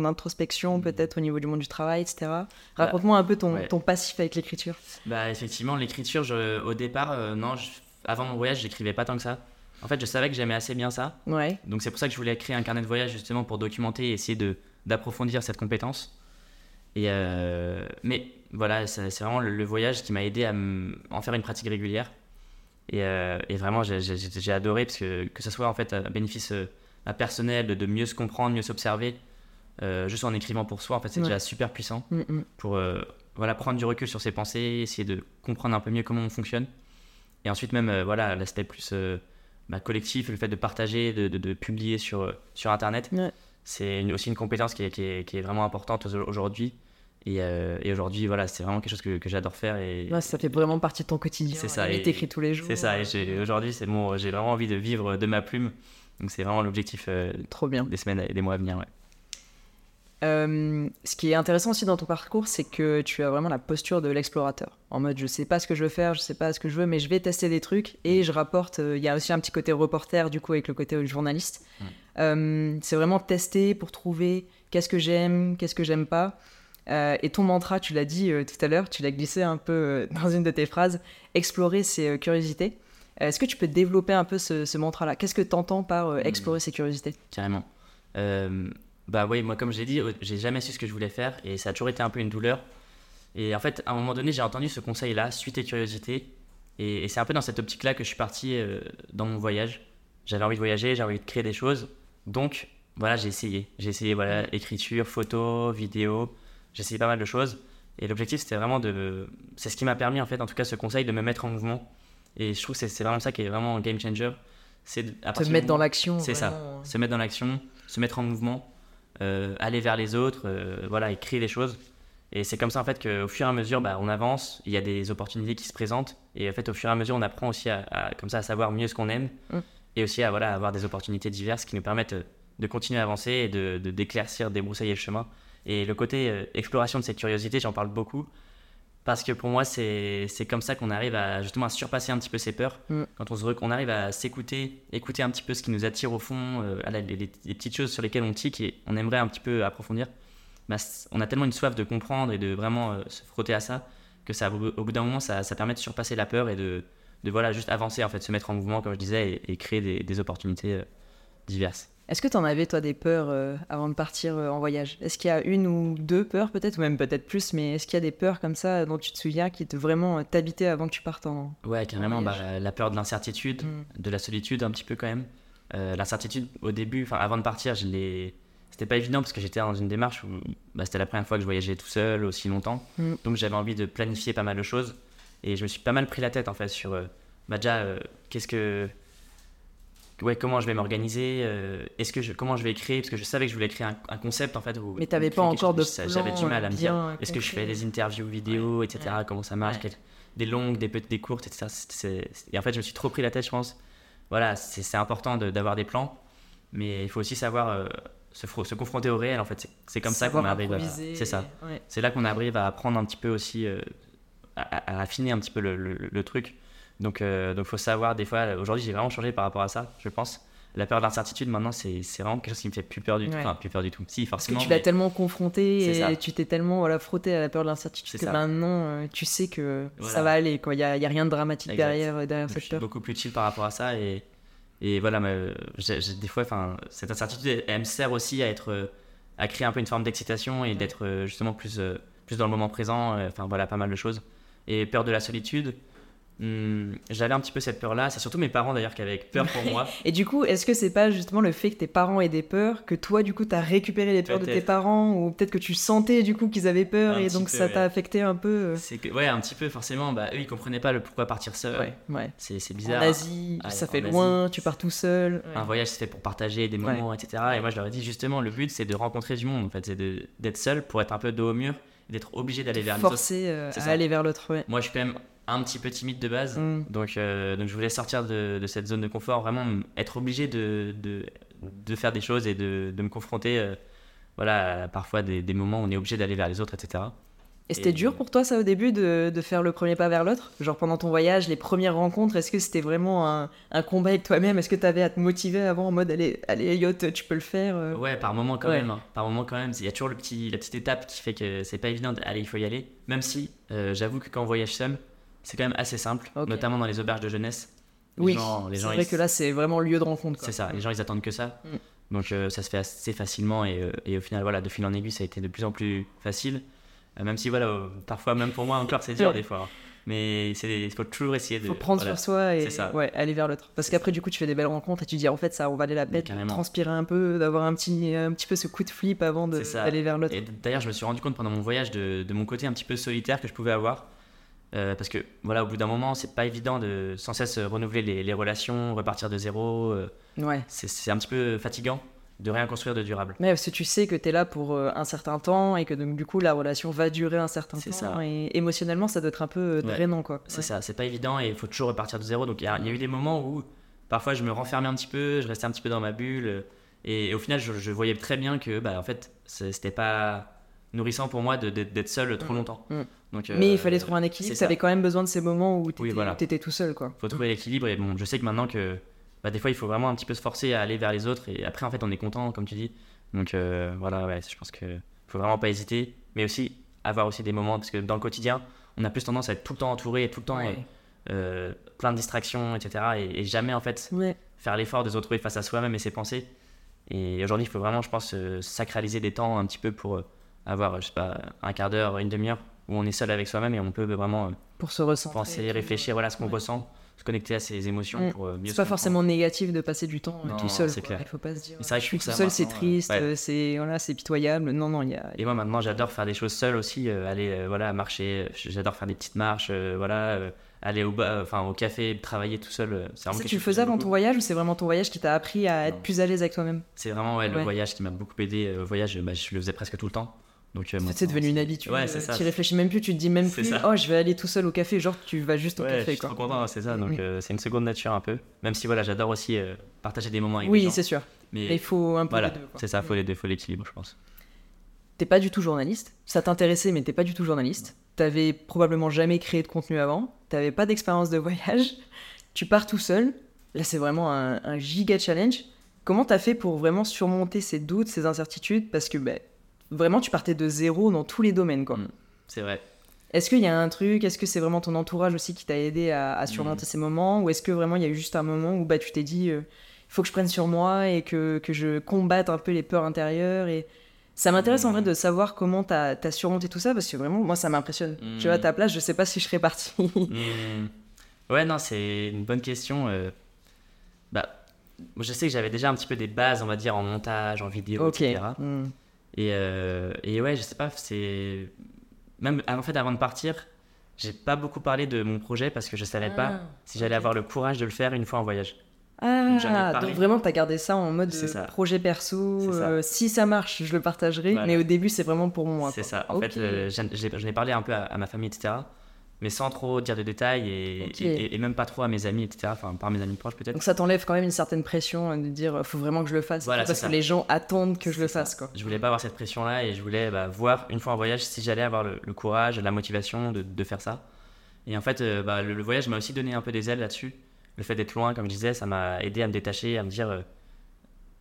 introspection, peut-être au niveau du monde du travail, etc. Raconte-moi un peu ton, ouais. ton passif avec l'écriture. Bah effectivement, l'écriture, au départ, euh, non, je- avant mon voyage, j'écrivais pas tant que ça. En fait, je savais que j'aimais assez bien ça, Ouais. donc c'est pour ça que je voulais créer un carnet de voyage justement pour documenter et essayer de d'approfondir cette compétence. Et euh, mais voilà, c'est vraiment le, le voyage qui m'a aidé à en faire une pratique régulière. Et, euh, et vraiment, j'ai- adoré parce que que ce soit en fait un bénéfice euh, personnel de, de mieux se comprendre, mieux s'observer, euh, juste en écrivant pour soi, en fait, c'est Ouais. déjà super puissant Mm, mm. pour voilà, prendre du recul sur ses pensées, essayer de comprendre un peu mieux comment on fonctionne. Et ensuite, même voilà, l'aspect plus bah, collectif, le fait de partager, de, de- de publier sur, euh, sur Internet, Ouais. c'est aussi une compétence qui est, qui est- qui est vraiment importante au- aujourd'hui. Et, euh, et aujourd'hui, voilà, c'est vraiment quelque chose que, que j'adore faire. Et, Ouais, ça fait vraiment partie de ton quotidien. C'est ça, Et t'écris tous les jours. c'est ça. Et aujourd'hui, c'est bon, j'ai vraiment envie de vivre de ma plume. Donc, c'est vraiment l'objectif euh, Trop bien. des semaines et des mois à venir. Ouais. Euh, ce qui est intéressant aussi dans ton parcours, c'est que tu as vraiment la posture de l'explorateur. En mode, je sais pas ce que je veux faire, je sais pas ce que je veux, mais je vais tester des trucs et je rapporte. euh, Il y a aussi un petit côté reporter, du coup, avec le côté journaliste. Mm. Euh, c'est vraiment tester pour trouver qu'est-ce que j'aime, qu'est-ce que j'aime pas. Et ton mantra, tu l'as dit tout à l'heure, tu l'as glissé un peu dans une de tes phrases, explorer ses curiosités. Est-ce que tu peux développer un peu ce, ce mantra-là? Qu'est-ce que tu entends par Mm. explorer ses curiosités Carrément. Euh, bah oui, moi comme je l'ai dit, j'ai jamais su ce que je voulais faire et ça a toujours été un peu une douleur. Et en fait, à un moment donné, j'ai entendu ce conseil-là, suis tes curiosités. Et, et c'est un peu dans cette optique-là que je suis parti euh, dans mon voyage. J'avais envie de voyager, j'avais envie de créer des choses. Donc voilà, j'ai essayé. J'ai essayé, voilà, écriture, photo, vidéo. J'ai essayé pas mal de choses. Et l'objectif, c'était vraiment de. C'est ce qui m'a permis, en fait, en tout cas, ce conseil de me mettre en mouvement. Et je trouve que c'est vraiment ça qui est vraiment un game changer. C'est de- du mettre dans l'action. c'est ça. se mettre dans l'action, se mettre en mouvement, euh, aller vers les autres, euh, voilà, et créer des choses. Et c'est comme ça en fait qu'au fur et à mesure, bah, on avance, il y a des opportunités qui se présentent, et en fait au fur et à mesure, on apprend aussi à, à- comme ça à savoir mieux ce qu'on aime, Mm. et aussi à voilà, avoir des opportunités diverses qui nous permettent euh, de continuer à avancer et de de- d'éclaircir, débroussailler le chemin. Et le côté exploration de cette curiosité, j'en parle beaucoup. Parce que pour moi, c'est comme ça qu'on arrive à justement à surpasser un petit peu ses peurs. Mm. Quand on, se, on arrive à s'écouter, écouter un petit peu ce qui nous attire au fond, euh, à la- les, les- petites choses sur lesquelles on tique et on aimerait un petit peu approfondir, bah, on a tellement une soif de comprendre et de vraiment euh, se frotter à ça que ça, au au bout d'un moment, ça, ça permet de surpasser la peur et de, de voilà, juste avancer, en fait, se mettre en mouvement, comme je disais, et, et créer des, des opportunités euh, diverses. Est-ce que tu en avais, toi, des peurs euh, avant de partir euh, en voyage? Est-ce qu'il y a une ou deux peurs, peut-être, ou même peut-être plus, mais est-ce qu'il y a des peurs comme ça dont tu te souviens qui te vraiment euh, t'habitaient avant que tu partes en. Ouais, carrément, bah, la peur de l'incertitude, Mm. de la solitude un petit peu quand même. Euh, l'incertitude au début, enfin avant de partir, je l'ai... c'était pas évident parce que j'étais dans une démarche où bah, c'était la première fois que je voyageais tout seul aussi longtemps. Mm. Donc j'avais envie de planifier pas mal de choses et je me suis pas mal pris la tête en fait sur euh, bah, déjà euh, qu'est-ce que ouais comment je vais m'organiser euh, est-ce que je comment je vais créer parce que je savais que je voulais créer un, un concept en fait où Mais t'avais pas encore de chose, ça- j'avais du mal à me dire est-ce que je fais des interviews vidéo etc ouais. comment ça marche quel- des longues des petites des courtes etc et en fait je me suis trop pris la tête je pense. Voilà c'est important de- d'avoir des plans mais il faut aussi savoir euh, se, se confronter au réel en fait. C'est- comme ça qu'on arrive c'est ça. c'est là qu'on arrive à apprendre un petit peu aussi, euh, à, à- affiner un petit peu le, le- le truc. Donc, il donc faut savoir, des fois, aujourd'hui j'ai vraiment changé par rapport à ça, je pense. La peur de l'incertitude, maintenant, c'est vraiment quelque chose qui me fait plus peur du tout. Ouais. Enfin, plus peur du tout. Si, Parce que forcément. tu l'as mais- tellement confronté et ça. tu t'es tellement voilà, frotté à la peur de l'incertitude que ça. maintenant euh, tu sais que ça va aller. Il n'y a, y a rien de dramatique Exact. derrière, euh, derrière je cette suis peur. beaucoup plus chill par rapport à ça. Et, et voilà, mais, des fois, cette incertitude, elle, elle me sert aussi à, être, euh, à créer un peu une forme d'excitation et d'être euh, justement plus, euh, plus dans le moment présent. euh, Enfin, voilà, pas mal de choses. Et peur de la solitude. Hum, J'avais un petit peu cette peur-là. C'est surtout mes parents d'ailleurs qui avaient peur pour moi. Et du coup, est-ce que c'est pas justement le fait que tes parents aient des peurs, que toi, du coup, t'as récupéré les peurs de tes parents, ou peut-être que tu sentais, du coup, qu'ils avaient peur, Un et donc peu, ça t'a affecté un peu euh, C'est que, ouais, un petit peu, forcément. Bah, eux, ils comprenaient pas le pourquoi partir seul. Ouais, ouais. C'est c'est En bizarre. Asie, ça fait Asie. loin, tu pars tout seul. Un voyage, c'est fait pour partager des moments, etc. Et moi, je leur ai dit, justement, le but, c'est de rencontrer du monde. En fait, c'est de- d'être seul pour être un peu dos au mur d'être obligé d'aller vers les autres. Forcer euh, à ça. aller vers l'autre, ouais. Moi, je suis quand même un petit peu timide de base. Mm. Donc, euh, donc, je voulais sortir de, de cette zone de confort, vraiment être obligé de, de, de faire des choses et de, de me confronter, euh, voilà, parfois des, des moments où on est obligé d'aller vers les autres, etc. Et c'était Et- dur pour toi, ça, au début, de, de faire le premier pas vers l'autre? Genre pendant ton voyage, les premières rencontres, est-ce que c'était vraiment un, un combat avec toi-même? Est-ce que t'avais à te motiver avant en mode allez, allez, Elliot, tu peux le faire euh? Ouais, par moment quand Ouais. même. hein. Par moment quand même. Il y a toujours le petit, la petite étape qui fait que c'est pas évident. Allez, il faut y aller. Même si, euh, j'avoue que quand on voyage seul, c'est quand même assez simple, notamment dans les auberges de jeunesse. Oui, c'est vrai ils- que là, c'est vraiment le lieu de rencontre. C'est ça. Les gens, ils attendent que ça. Mm. Donc euh, ça se fait assez facilement et, euh, et au final, voilà, de fil en aiguille, ça a été de plus en plus facile. Euh, même si, voilà, parfois, même pour moi encore, c'est dur des fois. hein. Mais il faut toujours essayer de. faut prendre voilà. sur soi et ouais, aller vers l'autre. Parce qu'après, du coup, tu fais des belles rencontres et tu dis en fait, ça, on valait la peine de transpirer un peu, d'avoir un petit, un petit peu ce coup de flip avant d'aller vers l'autre. Et d'ailleurs, je me suis rendu compte pendant mon voyage de, de mon côté un petit peu solitaire que je pouvais avoir. Euh, parce que voilà, au bout d'un moment, c'est pas évident de sans cesse renouveler les, les relations, repartir de zéro. euh, Ouais. c'est c'est un petit peu fatigant de rien construire de durable. Mais parce que tu sais que tu es là pour euh, un certain temps et que donc du coup la relation va durer un certain C'est temps ça. et émotionnellement ça doit être un peu euh, Ouais. drainant quoi. C'est ça, c'est pas évident et il faut toujours repartir de zéro. Donc il y, a il y a eu des moments où parfois je me renfermais un petit peu, je restais un petit peu dans ma bulle. euh, Et, au final, je, je voyais très bien que bah, en fait, c'est- c'était pas nourrissant pour moi d'être seul trop longtemps. Mm. Donc, Mais euh, il fallait trouver un équilibre, tu avais quand même besoin de ces moments où tu Oui, voilà. étais tout seul quoi. faut trouver l'équilibre et bon je sais que maintenant que bah, des fois il faut vraiment un petit peu se forcer à aller vers les autres et après en fait on est content comme tu dis donc euh, voilà ouais je pense que faut vraiment pas hésiter mais aussi avoir aussi des moments parce que dans le quotidien on a plus tendance à être tout le temps entouré et tout le temps Ouais. euh, plein de distractions etc et, et jamais en fait Ouais. faire l'effort de se retrouver face à soi-même et ses pensées et aujourd'hui il faut vraiment je pense euh, sacraliser des temps un petit peu pour euh, avoir je sais pas un quart d'heure une demi-heure où on est seul avec soi-même et on peut vraiment euh, Pour se ressentir. penser, réfléchir, voilà ce qu'on Ouais. ressent, se connecter à ses émotions Mm. pour euh, mieux C'est pas forcément négatif de passer du temps euh, Non, tout seul. c'est clair. Il faut pas se dire. Mais c'est vrai je que suis tout seul, c'est triste, ouais. c'est voilà, c'est pitoyable. Non, non, il y a. Et moi maintenant j'adore faire des choses seul aussi, euh, aller euh, voilà marcher, j'adore faire des petites marches, euh, voilà, aller au bas, enfin au café, travailler tout seul. C'est vraiment Ça, tu le faisais avant ton voyage ou c'est vraiment ton voyage qui t'a appris à être plus à l'aise avec toi-même? C'est vraiment ouais, le voyage qui m'a beaucoup aidé. Le voyage, bah, je le faisais presque tout le temps. Donc euh, C'est devenu une habitude. Ouais, c'est ça. Tu réfléchis même plus, tu te dis même C'est plus, ça. oh, je vais aller tout seul au café. Genre, tu vas juste au Ouais, je café, suis quoi. trop content, c'est ça. Donc Mm. euh, c'est une seconde nature un peu. Même si voilà, j'adore aussi euh, partager des moments avec Oui, gens. c'est sûr. Mais il faut un peu voilà, les deux. c'est ça, faut les deux, faut l'équilibre, je pense. T'es pas du tout journaliste. Ça t'intéressait, mais t'es pas du tout journaliste. T'avais probablement jamais créé de contenu avant. T'avais pas d'expérience de voyage. Tu pars tout seul. Là, c'est vraiment un, un giga challenge. Comment t'as fait pour vraiment surmonter ces doutes, ces incertitudes? Parce que ben, vraiment, tu partais de zéro dans tous les domaines, quoi. Mm. C'est vrai. Est-ce qu'il y a un truc Est-ce que c'est vraiment ton entourage aussi qui t'a aidé à, à Mm. surmonter ces moments Ou est-ce que vraiment il y a eu juste un moment où bah, tu t'es dit il faut que je prenne sur moi et que, que je combatte un peu les peurs intérieures et... Ça m'intéresse en vrai de savoir comment t'as as surmonté tout ça parce que vraiment, moi ça m'impressionne. Mm. Tu vois, à ta place, je sais pas si je serais partie. Hmm. Ouais, non, c'est une bonne question. euh. Bah, je sais que j'avais déjà un petit peu des bases, on va dire, en montage, en vidéo, ok. etc. Et, euh, et ouais, je sais pas, c'est. Même en fait, avant de partir, j'ai pas beaucoup parlé de mon projet parce que je savais pas Ah, si j'allais avoir le courage de le faire une fois en voyage. Ah, donc vraiment, t'as gardé ça en mode euh, ça. projet perso. Ça. euh, si ça marche, je le partagerai. Voilà. Mais au début, c'est vraiment pour moi. C'est ça. En fait, euh, j'en j'ai- j'en ai parlé un peu à, à ma famille, etc. Mais sans trop dire de détails et, et, et même pas trop à mes amis, etc. Enfin, par mes amis proches peut-être. Donc ça t'enlève quand même une certaine pression euh, de dire faut vraiment que je le fasse. Voilà, parce que les gens attendent que je le ça. fasse. Quoi. Je voulais pas avoir cette pression-là et je voulais bah, voir une fois en voyage si j'allais avoir le, le courage, la motivation de, de faire ça. Et en fait, euh, bah, le, le voyage m'a aussi donné un peu des ailes là-dessus. Le fait d'être loin, comme je disais, ça m'a aidé à me détacher, à me dire euh,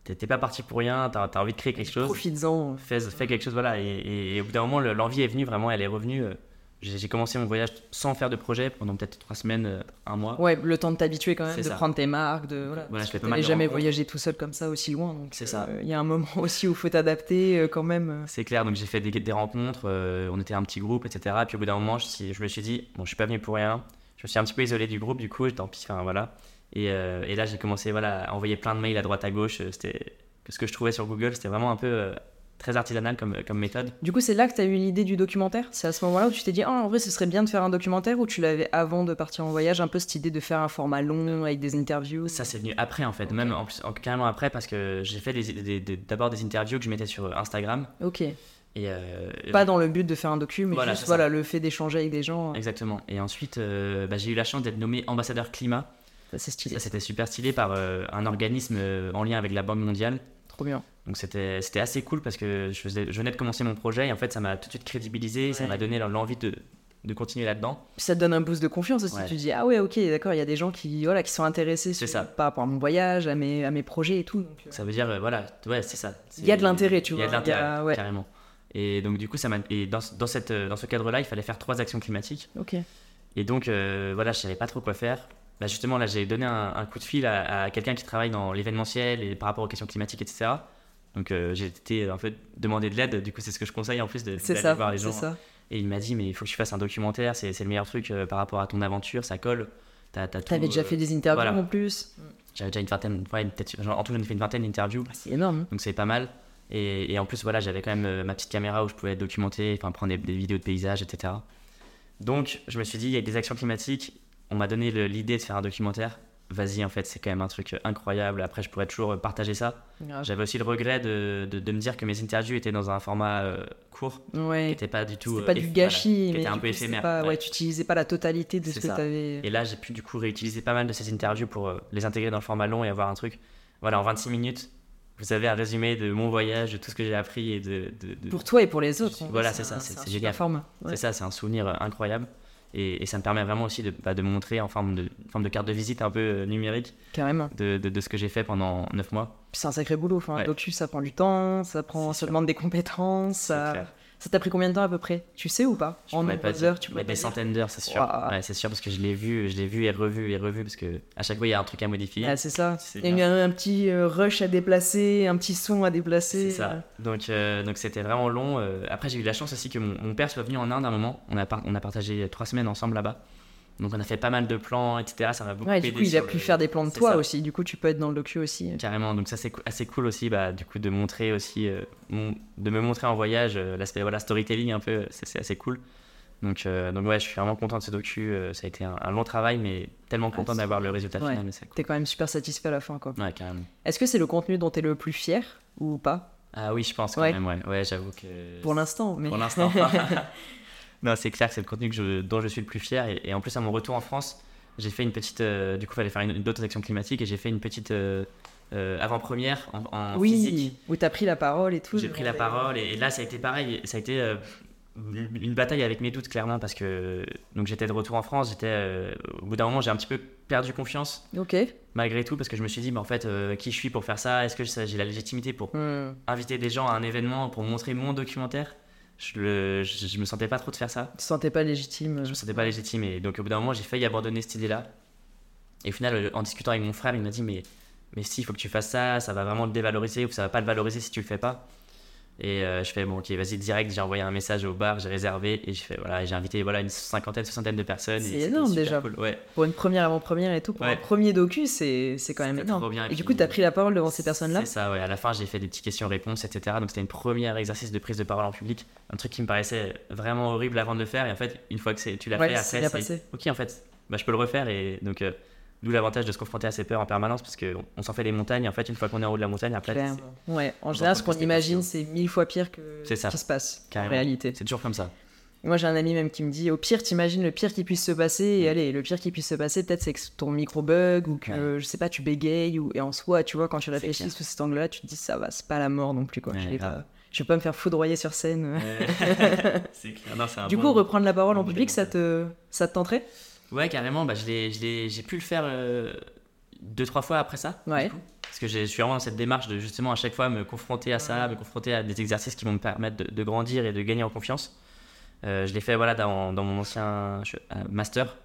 t'es pas parti pour rien, t'as as envie de créer quelque chose, Profites-en. fais, fais quelque chose, voilà. Et, et- et au bout d'un moment, le- l'envie est venue, vraiment, elle est revenue. euh, J'ai commencé mon voyage sans faire de projet pendant peut-être trois semaines, euh, un mois. Ouais, le temps de t'habituer quand même, de ça. prendre tes marques, de voilà. Voilà, je fais pas mal jamais voyagé tout seul comme ça aussi loin, C'est ça. euh, Il y a un moment aussi où faut t'adapter euh, quand même. C'est clair, donc j'ai fait des, des rencontres, euh, on était un petit groupe, etc. Puis au bout d'un moment, je, me suis dit, bon, je suis pas venu pour rien. Je me suis un petit peu isolé du groupe, du coup, tant pis, enfin voilà. Et, et là, j'ai commencé voilà, à envoyer plein de mails à droite à gauche. C'était ce que je trouvais sur Google, c'était vraiment un peu très artisanal comme, comme méthode. Du coup, c'est là que t'as eu l'idée du documentaire? C'est à ce moment-là où tu t'es dit ah en vrai ce serait bien de faire un documentaire ou tu l'avais avant de partir en voyage un peu cette idée de faire un format long avec des interviews? Ça, c'est venu après, en fait, même en plus, en- carrément après, parce que j'ai fait d'abord des interviews que je mettais sur Instagram. Ok. Et, euh, Pas dans le but de faire un docu, mais Voilà, juste voilà le fait d'échanger avec des gens. Exactement. Et ensuite, euh, bah, j'ai eu la chance d'être nommé ambassadeur climat. Ça, C'est stylé. Ça, c'était super stylé par euh, un organisme euh, en lien avec la Banque mondiale. Trop bien. Donc c'était assez cool parce que je, faisais, je venais de commencer mon projet et en fait ça m'a tout de suite crédibilisé, ça m'a donné l'envie de, de continuer là-dedans. Ça te donne un boost de confiance aussi. Ouais. Tu te dis, ah ouais, ok, d'accord, il y a des gens qui, voilà, qui sont intéressés C'est sur- ça. par rapport à mon voyage, à mes, à mes projets et tout. donc, euh, Ça veut dire, euh, voilà, ouais, c'est ça. Il y a de l'intérêt, tu Il y a de vois, il y a- l'intérêt, ouais. carrément. Et donc du coup, ça et dans, ce- dans, cette, euh, dans ce cadre-là, il fallait faire trois actions climatiques. Ok. Et donc euh, voilà, je savais pas trop quoi faire. Bah, justement, là, j'ai donné un, un coup de fil à, à quelqu'un qui travaille dans l'événementiel et par rapport aux questions climatiques, etc. Donc euh, j'ai été en fait demander de l'aide. Du coup, c'est ce que je conseille en plus de d'aller ça. voir les gens ça. Et il m'a dit, mais il faut que tu fasses un documentaire, c'est c'est le meilleur truc euh, par rapport à ton aventure, ça colle. T'as, t'as tout, T'avais déjà euh, fait des interviews voilà. en plus. J'avais déjà une vingtaine, ouais, peut-être, genre, en tout, j'en ai fait une vingtaine d'interviews, Ah, C'est énorme. donc c'est pas mal. Et, et en plus, voilà, j'avais quand même euh, ma petite caméra où je pouvais documenter, enfin prendre des, des vidéos de paysages, etc. Donc, je me suis dit, il y a des actions climatiques. On m'a donné l'idée de faire un documentaire. Vas-y, en fait, c'est quand même un truc incroyable. Après, je pourrais toujours euh, partager ça. Grave. J'avais aussi le regret de, de, de me dire que mes interviews étaient dans un format euh, court, qui Ouais. n'était pas du tout. C'était euh, pas eff- du voilà, gâchis, qui mais était un peu éphémère. Pas, ouais. ouais. tu utilisais pas la totalité de ce que ça. t'avais. Et là, j'ai pu du coup réutiliser pas mal de ces interviews pour euh, les intégrer dans le format long et avoir un truc. Voilà, en 26 minutes, vous avez un résumé de mon voyage, de tout ce que j'ai appris et de. Pour toi et pour les autres. en Voilà, c'est ça, c'est- génial. C'est ça, c'est un souvenir euh, incroyable. Et, et ça me permet vraiment aussi de, bah, de montrer en forme de, en forme de carte de visite un peu euh, numérique Carrément. de, de, de ce que j'ai fait pendant 9 mois. C'est un sacré boulot. Enfin, Ouais. docu, ça prend du temps, ça prend, ça demande des compétences. C'est Ça, clair. Ça t'a pris combien de temps à peu près? Tu sais ou pas? Je En nombre pas d'heures, tu pourrais des centaines d'heures, c'est sûr. Waouh. Ouais, c'est sûr parce que je l'ai vu, je l'ai vu et revu et revu parce que à chaque fois il y a un truc à modifier. Ah, c'est ça. Il y a un, un petit euh, rush à déplacer, un petit son à déplacer. C'est ça. Donc, euh, donc c'était vraiment long. euh, Après, j'ai eu la chance aussi que mon, mon père soit venu en Inde à un moment. On a, par- on a partagé trois semaines ensemble là-bas. Donc, on a fait pas mal de plans, etc. Ça m'a beaucoup Ouais, du coup, il a pu le- faire des plans de toi ça. aussi. Du coup, tu peux être dans le docu aussi. Carrément. Donc, ça, c'est assez cool aussi, bah, du coup, de montrer aussi, euh, mon- de me montrer en voyage euh, l'aspect voilà, storytelling un peu. C'est c'est assez cool. Donc, euh, donc, ouais, je suis vraiment content de ce docu. euh, ça a été un, un long travail, mais tellement content c'est- d'avoir le résultat Ouais. final. cool. T'es quand même super satisfait à la fin, quoi. Ouais, carrément. Est-ce que c'est le contenu dont t'es le plus fier ou pas? Ah oui, je pense quand Ouais. même, ouais. Ouais, j'avoue que. Pour l'instant, mais. Pour l'instant. non, c'est clair que c'est le contenu que je- dont je suis le plus fier. Et, et en plus, à mon retour en France, j'ai fait une petite. euh, du coup, il fallait faire une, une d'autres actions climatiques et j'ai fait une petite euh, euh, avant-première en, en oui, physique. où t'as pris la parole et tout. J'ai pris la parole et, et là, ça a été pareil. Ça a été une bataille avec mes doutes, clairement, parce que donc j'étais de retour en France. J'étais. euh, au bout d'un moment, j'ai un petit peu perdu confiance, Ok. malgré tout, parce que je me suis dit, mais en fait, euh, qui je suis pour faire ça? Est-ce que j'ai la légitimité pour Hmm. inviter des gens à un événement pour montrer mon documentaire? Je, le, je, je me sentais pas trop de faire ça. Tu te sentais pas légitime. Je me sentais pas légitime et donc au bout d'un moment j'ai failli abandonner cette idée-là. Et au final, euh, en discutant avec mon frère, il m'a dit mais mais si, il faut que tu fasses ça, ça va vraiment le dévaloriser ou ça va pas le valoriser si tu le fais pas. Et euh, je fais bon ok vas-y direct, j'ai envoyé un message au bar, j'ai réservé et je fais voilà j'ai invité voilà une cinquantaine, soixantaine de personnes. C'est énorme, déjà. cool. Ouais. Pour une première avant-première et tout, pour Ouais. un premier docu, c'est quand même énorme. bien, et Et du coup, t'as pris la parole devant ces personnes-là C'est ça, ouais. À la fin, j'ai fait des petites questions-réponses, etc. Donc, c'était une première exercice de prise de parole en public. Un truc qui me paraissait vraiment horrible avant de le faire. Et en fait, une fois que tu l'as Ouais, fait, après, c'est ok, en fait, bah, je peux le refaire. Et donc, euh, d'où l'avantage de se confronter à ses peurs en permanence parce qu'on on s'en fait des montagnes. Et en fait, une fois qu'on est en haut de la montagne, après, Clairement. Ouais, en On général, ce qu'on imagine, c'est mille fois pire que C'est ce ça. qui se passe en Carrément. réalité. c'est toujours comme ça. Moi, j'ai un ami même qui me dit au pire, t'imagines le pire qui puisse se passer. Et Mm. allez, le pire qui puisse se passer, peut-être c'est que ton micro bug ou que, je sais pas, tu bégayes. Ou... Et en soi, tu vois, quand tu réfléchis sous cet angle-là, tu te dis ça va, c'est pas la mort non plus. Quoi. Ouais, je, vais pas... je vais pas me faire foudroyer sur scène. c'est clair. Non, c'est un du bon- coup, reprendre la parole en public, ça te, ça te tenterait? Ouais, carrément. Bah, je l'ai- je l'ai- j'ai pu le faire euh, deux, trois fois après ça. du Ouais. coup. Parce que je suis vraiment dans cette démarche de justement à chaque fois me confronter à ça, me confronter à des exercices qui vont me permettre de, de grandir et de gagner en confiance. Euh, je l'ai fait voilà, dans, dans mon ancien je- euh, master.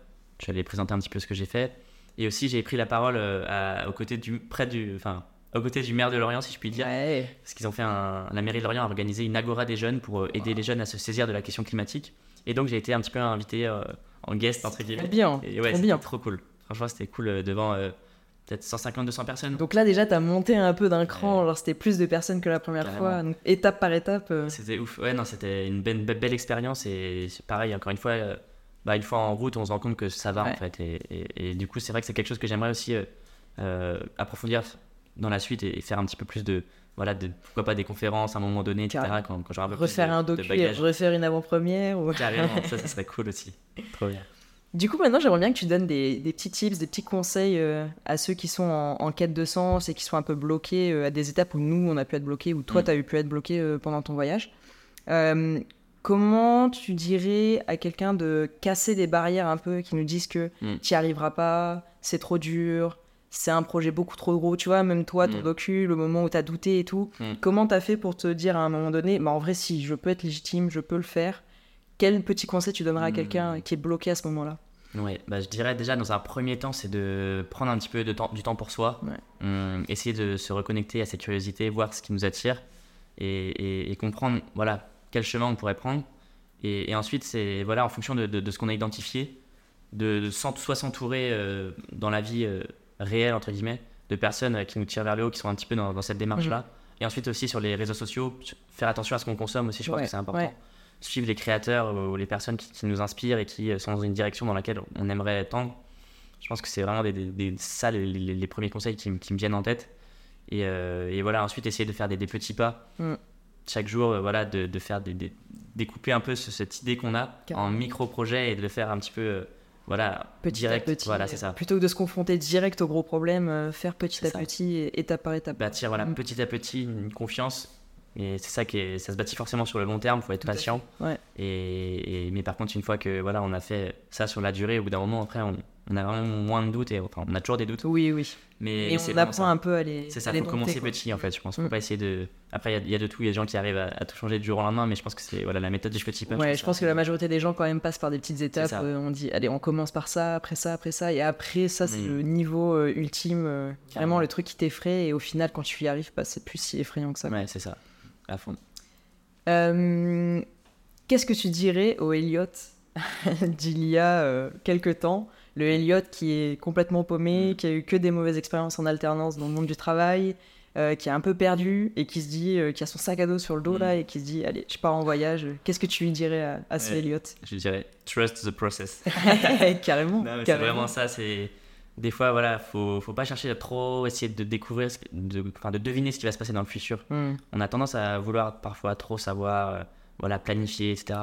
Je vais présenter un petit peu ce que j'ai fait. Et aussi, j'ai pris la parole à- aux côtés du, près du, enfin, aux côtés du maire de Lorient, si je puis dire. Ouais. Parce qu'ils ont fait un, la mairie de Lorient a organisé une agora des jeunes pour aider les jeunes à se saisir de la question climatique. Et donc, j'ai été un petit peu invité euh, en guest, entre guillemets. Bien. Et ouais, trop c'était bien. trop cool. Franchement, c'était cool euh, devant euh, peut-être 150-200 personnes. Donc là, déjà, t'as monté un peu d'un cran. Alors, c'était plus de personnes que la première Carrément. fois. Donc, étape par étape. euh, C'était ouf. Ouais, non, c'était une belle, expérience. Et c'est pareil, encore une fois, euh, bah, une fois en route, on se rend compte que ça va Ouais. en fait. Et, et- et du coup, c'est vrai que c'est quelque chose que j'aimerais aussi euh, euh, approfondir dans la suite et, et faire un petit peu plus de. Voilà, de, pourquoi pas des conférences à un moment donné, etc. Quand, quand j'aurai un peu refaire plus de, un docu, bagages. refaire une avant-première. Ou... Carrément, ça, ça serait cool aussi. Trop bien. Du coup, maintenant, j'aimerais bien que tu donnes des, des petits tips, des petits conseils euh, à ceux qui sont en, en quête de sens et qui sont un peu bloqués euh, à des étapes où nous, on a pu être bloqués, ou toi, Mm. tu as eu pu être bloqué euh, pendant ton voyage. Euh, comment tu dirais à quelqu'un de casser des barrières un peu qui nous disent que Mm. tu n'y arriveras pas, c'est trop dur, c'est un projet beaucoup trop gros, tu vois, même toi, ton Mm. docu, le moment où tu as douté et tout, Mm. comment tu as fait pour te dire à un moment donné, bah, en vrai, si je peux être légitime, je peux le faire quel petit conseil tu donnerais à Mm. quelqu'un qui est bloqué à ce moment-là? Ouais, bah, je dirais déjà dans un premier temps, c'est de prendre un petit peu de temps, du temps pour soi, Ouais. Hum, essayer de se reconnecter à cette curiosité, voir ce qui nous attire et, et- et comprendre voilà quel chemin on pourrait prendre Et, et ensuite, c'est voilà, en fonction de, de, de ce qu'on a identifié, de, de soit s'entourer euh, dans la vie euh, réelle, entre guillemets, de personnes euh, qui nous tirent vers le haut, qui sont un petit peu dans, dans cette démarche-là. Et ensuite aussi sur les réseaux sociaux, faire attention à ce qu'on consomme aussi, je pense Ouais, que c'est important. ouais. Suivre les créateurs ou les personnes qui, qui nous inspirent et qui euh, sont dans une direction dans laquelle on aimerait tendre. Je pense que c'est vraiment des, des, des- ça les, les- les premiers conseils qui, me- qui me viennent en tête. Et, euh, et voilà, ensuite essayer de faire des, des petits pas Mm. chaque jour, euh, voilà, de, de faire des, découper un peu ce- cette idée qu'on a en micro-projets et de le faire un petit peu, voilà, Petit direct. à petit. Voilà, c'est ça. Plutôt que de se confronter direct au gros problème, euh, faire petit à ça. petit, et étape par étape. Bâtir, voilà, Mm. petit à petit une confiance. Et c'est ça qui est, ça se bâtit forcément sur le long terme, faut être Tout patient. Ouais. Et, et- mais par contre, une fois que voilà, on a fait ça sur la durée, au bout d'un moment, après, on, on a vraiment moins de doutes et enfin, on a toujours des doutes. Oui, oui. Mais Et c'est on apprend un peu à les. C'est ça, faut commencer quoi. petit en fait. Je pense, faut Mm. pas essayer de. Après, il y a- il y, a de tout. Il y a des gens qui arrivent à, à tout changer du jour au lendemain, mais je pense que c'est voilà la méthode du petit pas. Ouais, je pense ça- que la majorité des gens quand même passent par des petites étapes. euh, on dit, allez, on commence par ça, après ça, après ça, et après ça, c'est Mm. le niveau euh, ultime, euh, vraiment Carrément. le truc qui t'effraie, et au final, quand tu y arrives, bah, c'est plus si effrayant que ça. Ouais, c'est ça. À fond. Euh, Qu'est-ce que tu dirais au Elliot d'il y a quelques temps Le Elliot qui est complètement paumé, Mm. qui a eu que des mauvaises expériences en alternance dans le monde du travail, euh, qui est un peu perdu et qui se dit, euh, qui a son sac à dos sur le dos Mm. là et qui se dit, allez, je pars en voyage. Qu'est-ce que tu lui dirais à, à ce Ouais. Elliot Je dirais trust the process. Carrément. Non, mais c'est vraiment ça. C'est des fois, voilà, faut, faut pas chercher à trop essayer de découvrir, ce de, enfin, de deviner ce qui va se passer dans le futur. Mm. On a tendance à vouloir parfois trop savoir, euh, voilà, planifier, etc.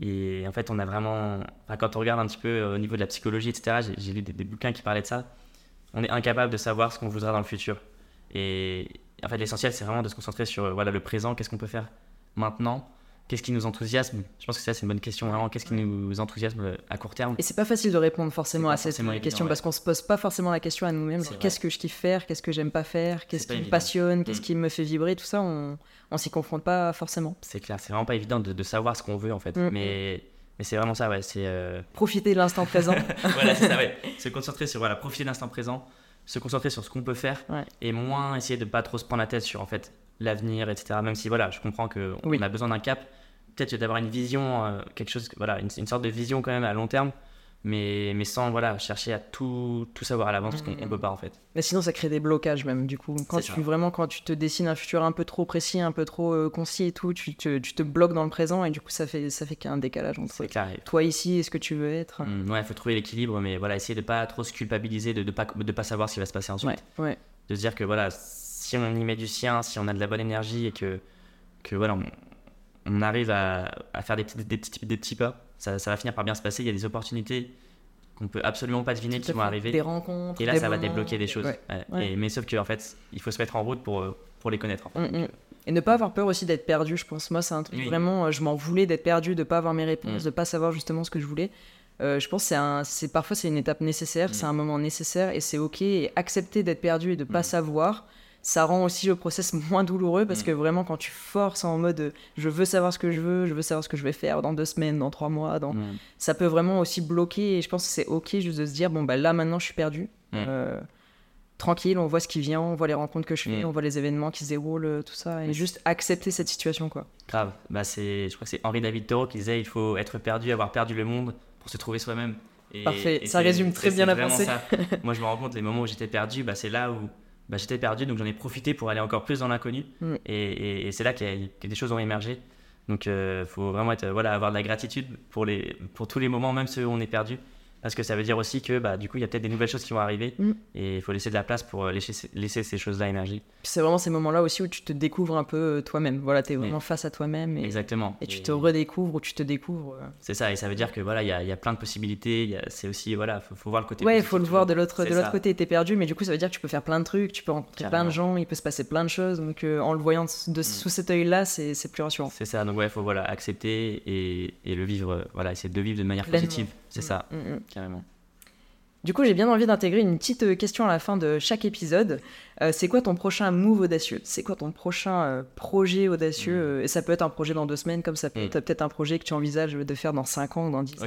Et en fait, on a vraiment, quand on regarde un petit peu euh, au niveau de la psychologie, etc. J'ai j'ai lu des, des bouquins qui parlaient de ça. On est incapable de savoir ce qu'on voudra dans le futur. Et en fait, l'essentiel, c'est vraiment de se concentrer sur euh, voilà le présent. Qu'est-ce qu'on peut faire maintenant Qu'est-ce qui nous enthousiasme? Je pense que ça, c'est une bonne question. Vraiment, qu'est-ce qui nous enthousiasme euh, à court terme? Et c'est pas facile de répondre forcément à cette forcément évident, question ouais. parce qu'on se pose pas forcément la question à nous-mêmes. Qu'est-ce que je kiffe faire? Qu'est-ce que j'aime pas faire? Qu'est-ce qui me passionne? Qu'est-ce Mm. qui me fait vibrer? Tout ça, on, on s'y confronte pas forcément. C'est clair, c'est vraiment pas évident de, de savoir ce qu'on veut en fait. Mm. Mais, mais c'est vraiment ça, ouais. C'est euh, Profiter de l'instant présent. voilà, c'est ça, ouais. Se concentrer sur voilà, profiter de l'instant présent, se concentrer sur ce qu'on peut faire Ouais. et moins essayer de pas trop se prendre la tête sur en fait l'avenir, etc. Même si voilà, je comprends que on a besoin d'un cap, peut-être d'avoir une vision, euh, quelque chose, voilà, une, une sorte de vision quand même à long terme, mais, mais sans voilà chercher à tout, tout savoir à l'avance parce qu'on Mm. on peut pas en fait. Mais sinon, ça crée des blocages même. Du coup, quand tu ça. vraiment quand tu te dessines un futur un peu trop précis, un peu trop euh, concis et tout, tu te, tu te bloques dans le présent et du coup, ça fait ça fait qu'un décalage entre toi ici et ce que tu veux être. Mm, ouais, faut trouver l'équilibre, mais voilà, essayer de pas trop se culpabiliser, de, de pas de pas savoir ce qui va se passer ensuite. Ouais, ouais. de se dire que voilà, si on y met du sien, si on a de la bonne énergie et que, que voilà, on, on arrive à, à faire des petits, des, petits, des petits pas, ça, ça va finir par bien se passer. Il y a des opportunités qu'on peut absolument pas deviner qui vont arriver. Des rencontres. Et là, des ça va débloquer des choses. ouais. Ouais. Ouais. Et, mais sauf qu'en fait, il faut se mettre en route pour, euh, pour les connaître. en fait. Mm, mm. Et ne pas avoir peur aussi d'être perdu, je pense. Moi, c'est un truc Oui. vraiment, euh, je m'en voulais d'être perdu, de pas avoir mes réponses, Mm. de pas savoir justement ce que je voulais. Euh, je pense que c'est parfois c'est une étape nécessaire, Mm. c'est un moment nécessaire et c'est ok. Et accepter d'être perdu et de pas Mm. savoir, ça rend aussi le process moins douloureux parce Mm. que vraiment quand tu forces en mode euh, je veux savoir ce que je veux, je veux savoir ce que je vais faire dans deux semaines, dans trois mois, dans... mm. ça peut vraiment aussi bloquer. Et je pense que c'est ok juste de se dire bon bah là maintenant je suis perdu. Mm. Euh, tranquille, on voit ce qui vient, on voit les rencontres que je fais, on voit les événements qui se déroulent, euh, tout ça, et juste accepter cette situation quoi. Grave. Bah, c'est, je crois que c'est Henri David Thoreau qui disait il faut être perdu, avoir perdu le monde pour se trouver soi-même. Parfait, et ça résume très bien la pensée. Moi, je me rends compte, les moments où j'étais perdu, bah, c'est là où bah, j'étais perdu, donc j'en ai profité pour aller encore plus dans l'inconnu. Mm. Et, et- et c'est là que des choses ont émergé. Donc, il faut vraiment être, voilà, avoir de la gratitude pour, les, pour tous les moments, même ceux où on est perdu. Parce que ça veut dire aussi que bah, du coup, il y a peut-être des nouvelles choses qui vont arriver. Mm. Et il faut laisser de la place pour euh, laisser, laisser ces choses-là émerger. C'est vraiment ces moments-là aussi où tu te découvres un peu euh, toi-même. Voilà, t'es Oui. vraiment face à toi-même et, Exactement. et tu te redécouvres ou tu te découvres. euh. C'est ça, et ça veut dire que voilà, il y a, y a plein de possibilités. C'est aussi voilà, faut, faut voir le côté. Ouais, il faut le toujours. voir de l'autre côté. T'es perdu, mais du coup, ça veut dire que tu peux faire plein de trucs, tu peux rencontrer plein de gens, il peut se passer plein de choses. Donc, euh, en le voyant de, sous cet œil-là, c'est plus rassurant. C'est ça, donc ouais, faut voilà, accepter et, et le vivre, euh, voilà, essayer de le vivre de manière Pleinement. positive. C'est ça, Mm, mm. Carrément. Du coup, j'ai bien envie d'intégrer une petite euh, question à la fin de chaque épisode. Euh, c'est quoi ton prochain move audacieux? C'est quoi ton prochain euh, projet audacieux? Mm. Euh, Et ça peut être un projet dans deux semaines, comme ça peut Mm. être peut-être un projet que tu envisages de faire dans cinq ans ou dans dix ans.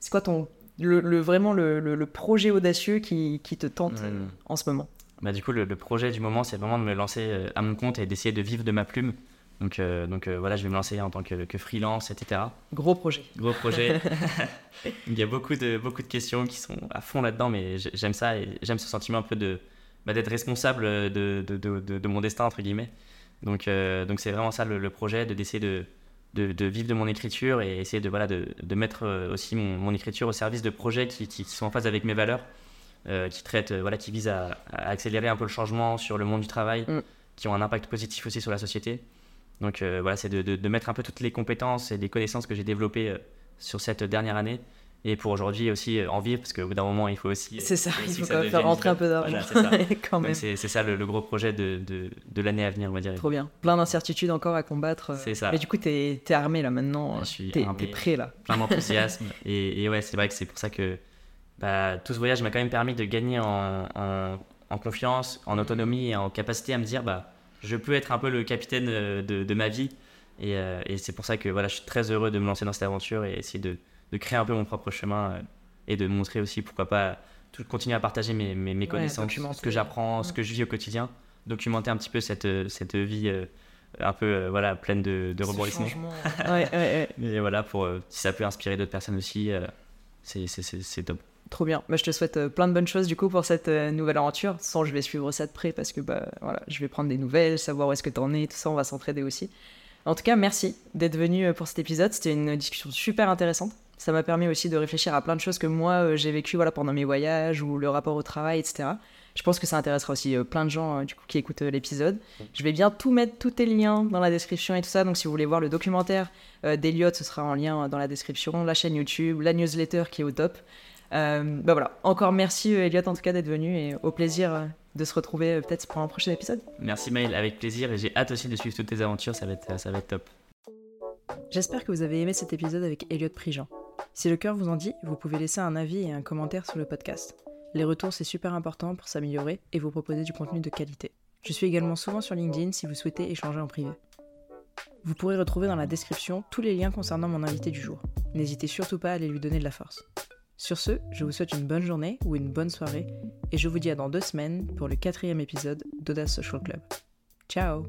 C'est quoi ton le, le- vraiment le, le- le projet audacieux qui, qui te tente euh, Mm. en ce moment? Bah, du coup, le, projet du moment, c'est vraiment de me lancer à mon compte et d'essayer de vivre de ma plume. Donc, donc voilà, je vais me lancer en tant que, que freelance, etc. Gros projet. Gros projet. Il y a beaucoup de, beaucoup de questions qui sont à fond là-dedans, mais j'aime ça et j'aime ce sentiment un peu de bah, d'être responsable de de, de, de, mon destin, entre guillemets. Donc donc c'est vraiment ça le, le projet, d'essayer de, de, vivre de mon écriture et essayer de, voilà, de, de mettre aussi mon, mon, écriture au service de projets qui, qui, sont en phase avec mes valeurs, qui traitent, voilà, qui visent à, à, accélérer un peu le changement sur le monde du travail, mm. qui ont un impact positif aussi sur la société. Donc euh, voilà, c'est de, de, mettre un peu toutes les compétences et les connaissances que j'ai développées euh, sur cette dernière année. Et pour aujourd'hui aussi euh, en vivre, parce qu'au bout d'un moment, il faut aussi. C'est ça, il faut quand même faire rentrer un peu d'argent. c'est ça, le, gros projet de, de, l'année à venir, on va dire. Trop bien. Plein d'incertitudes encore à combattre. C'est ça. Mais du coup, tu es, armé là maintenant. Je suis es, prêt là. Plein d'enthousiasme. et, et, ouais, c'est vrai que c'est pour ça que bah, tout ce voyage m'a quand même permis de gagner en, en, en, confiance, en autonomie et en capacité à me dire bah, je peux être un peu le capitaine euh, de, ma vie. Euh, et, c'est pour ça que voilà, je suis très heureux de me lancer dans cette aventure et essayer de, créer un peu mon propre chemin euh, et de montrer aussi, pourquoi pas, tout, continuer à partager mes, mes, connaissances, ce que j'apprends, ce que je vis au quotidien, documenter un petit peu cette, cette vie un peu voilà, pleine de, de rebondissements. ouais, ouais, Et voilà, pour, si ça peut inspirer d'autres personnes aussi, c'est top. Trop bien. Bah, je te souhaite euh, plein de bonnes choses du coup pour cette euh, nouvelle aventure. Sans, je vais suivre ça de près parce que bah, voilà, je vais prendre des nouvelles, savoir où est-ce que tu en es, tout ça, on va s'entraider aussi. En tout cas, merci d'être venu euh, pour cet épisode. C'était une discussion super intéressante. Ça m'a permis aussi de réfléchir à plein de choses que moi j'ai vécu voilà, pendant mes voyages ou le rapport au travail, etc. Je pense que ça intéressera aussi plein de gens du coup, qui écoutent l'épisode. Je vais bien tout mettre, tous tes liens dans la description et tout ça. Donc si vous voulez voir le documentaire d'Eliott, ce sera en lien dans la description. La chaîne YouTube, la newsletter qui est au top. Euh, bah voilà, encore merci euh, Elliot en tout cas d'être venu et au plaisir euh, de se retrouver peut-être pour un prochain épisode. Merci Maël, avec plaisir et j'ai hâte aussi de suivre toutes tes aventures, ça va être, ça va être top. J'espère que vous avez aimé cet épisode avec Elliot Prigent. Si le cœur vous en dit, vous pouvez laisser un avis et un commentaire sur le podcast. Les retours c'est super important pour s'améliorer et vous proposer du contenu de qualité. Je suis également souvent sur LinkedIn si vous souhaitez échanger en privé. Vous pourrez retrouver dans la description tous les liens concernant mon invité du jour. N'hésitez surtout pas à aller lui donner de la force. Sur ce, je vous souhaite une bonne journée ou une bonne soirée et je vous dis à dans deux semaines pour le quatrième épisode d'Audace Social Club. Ciao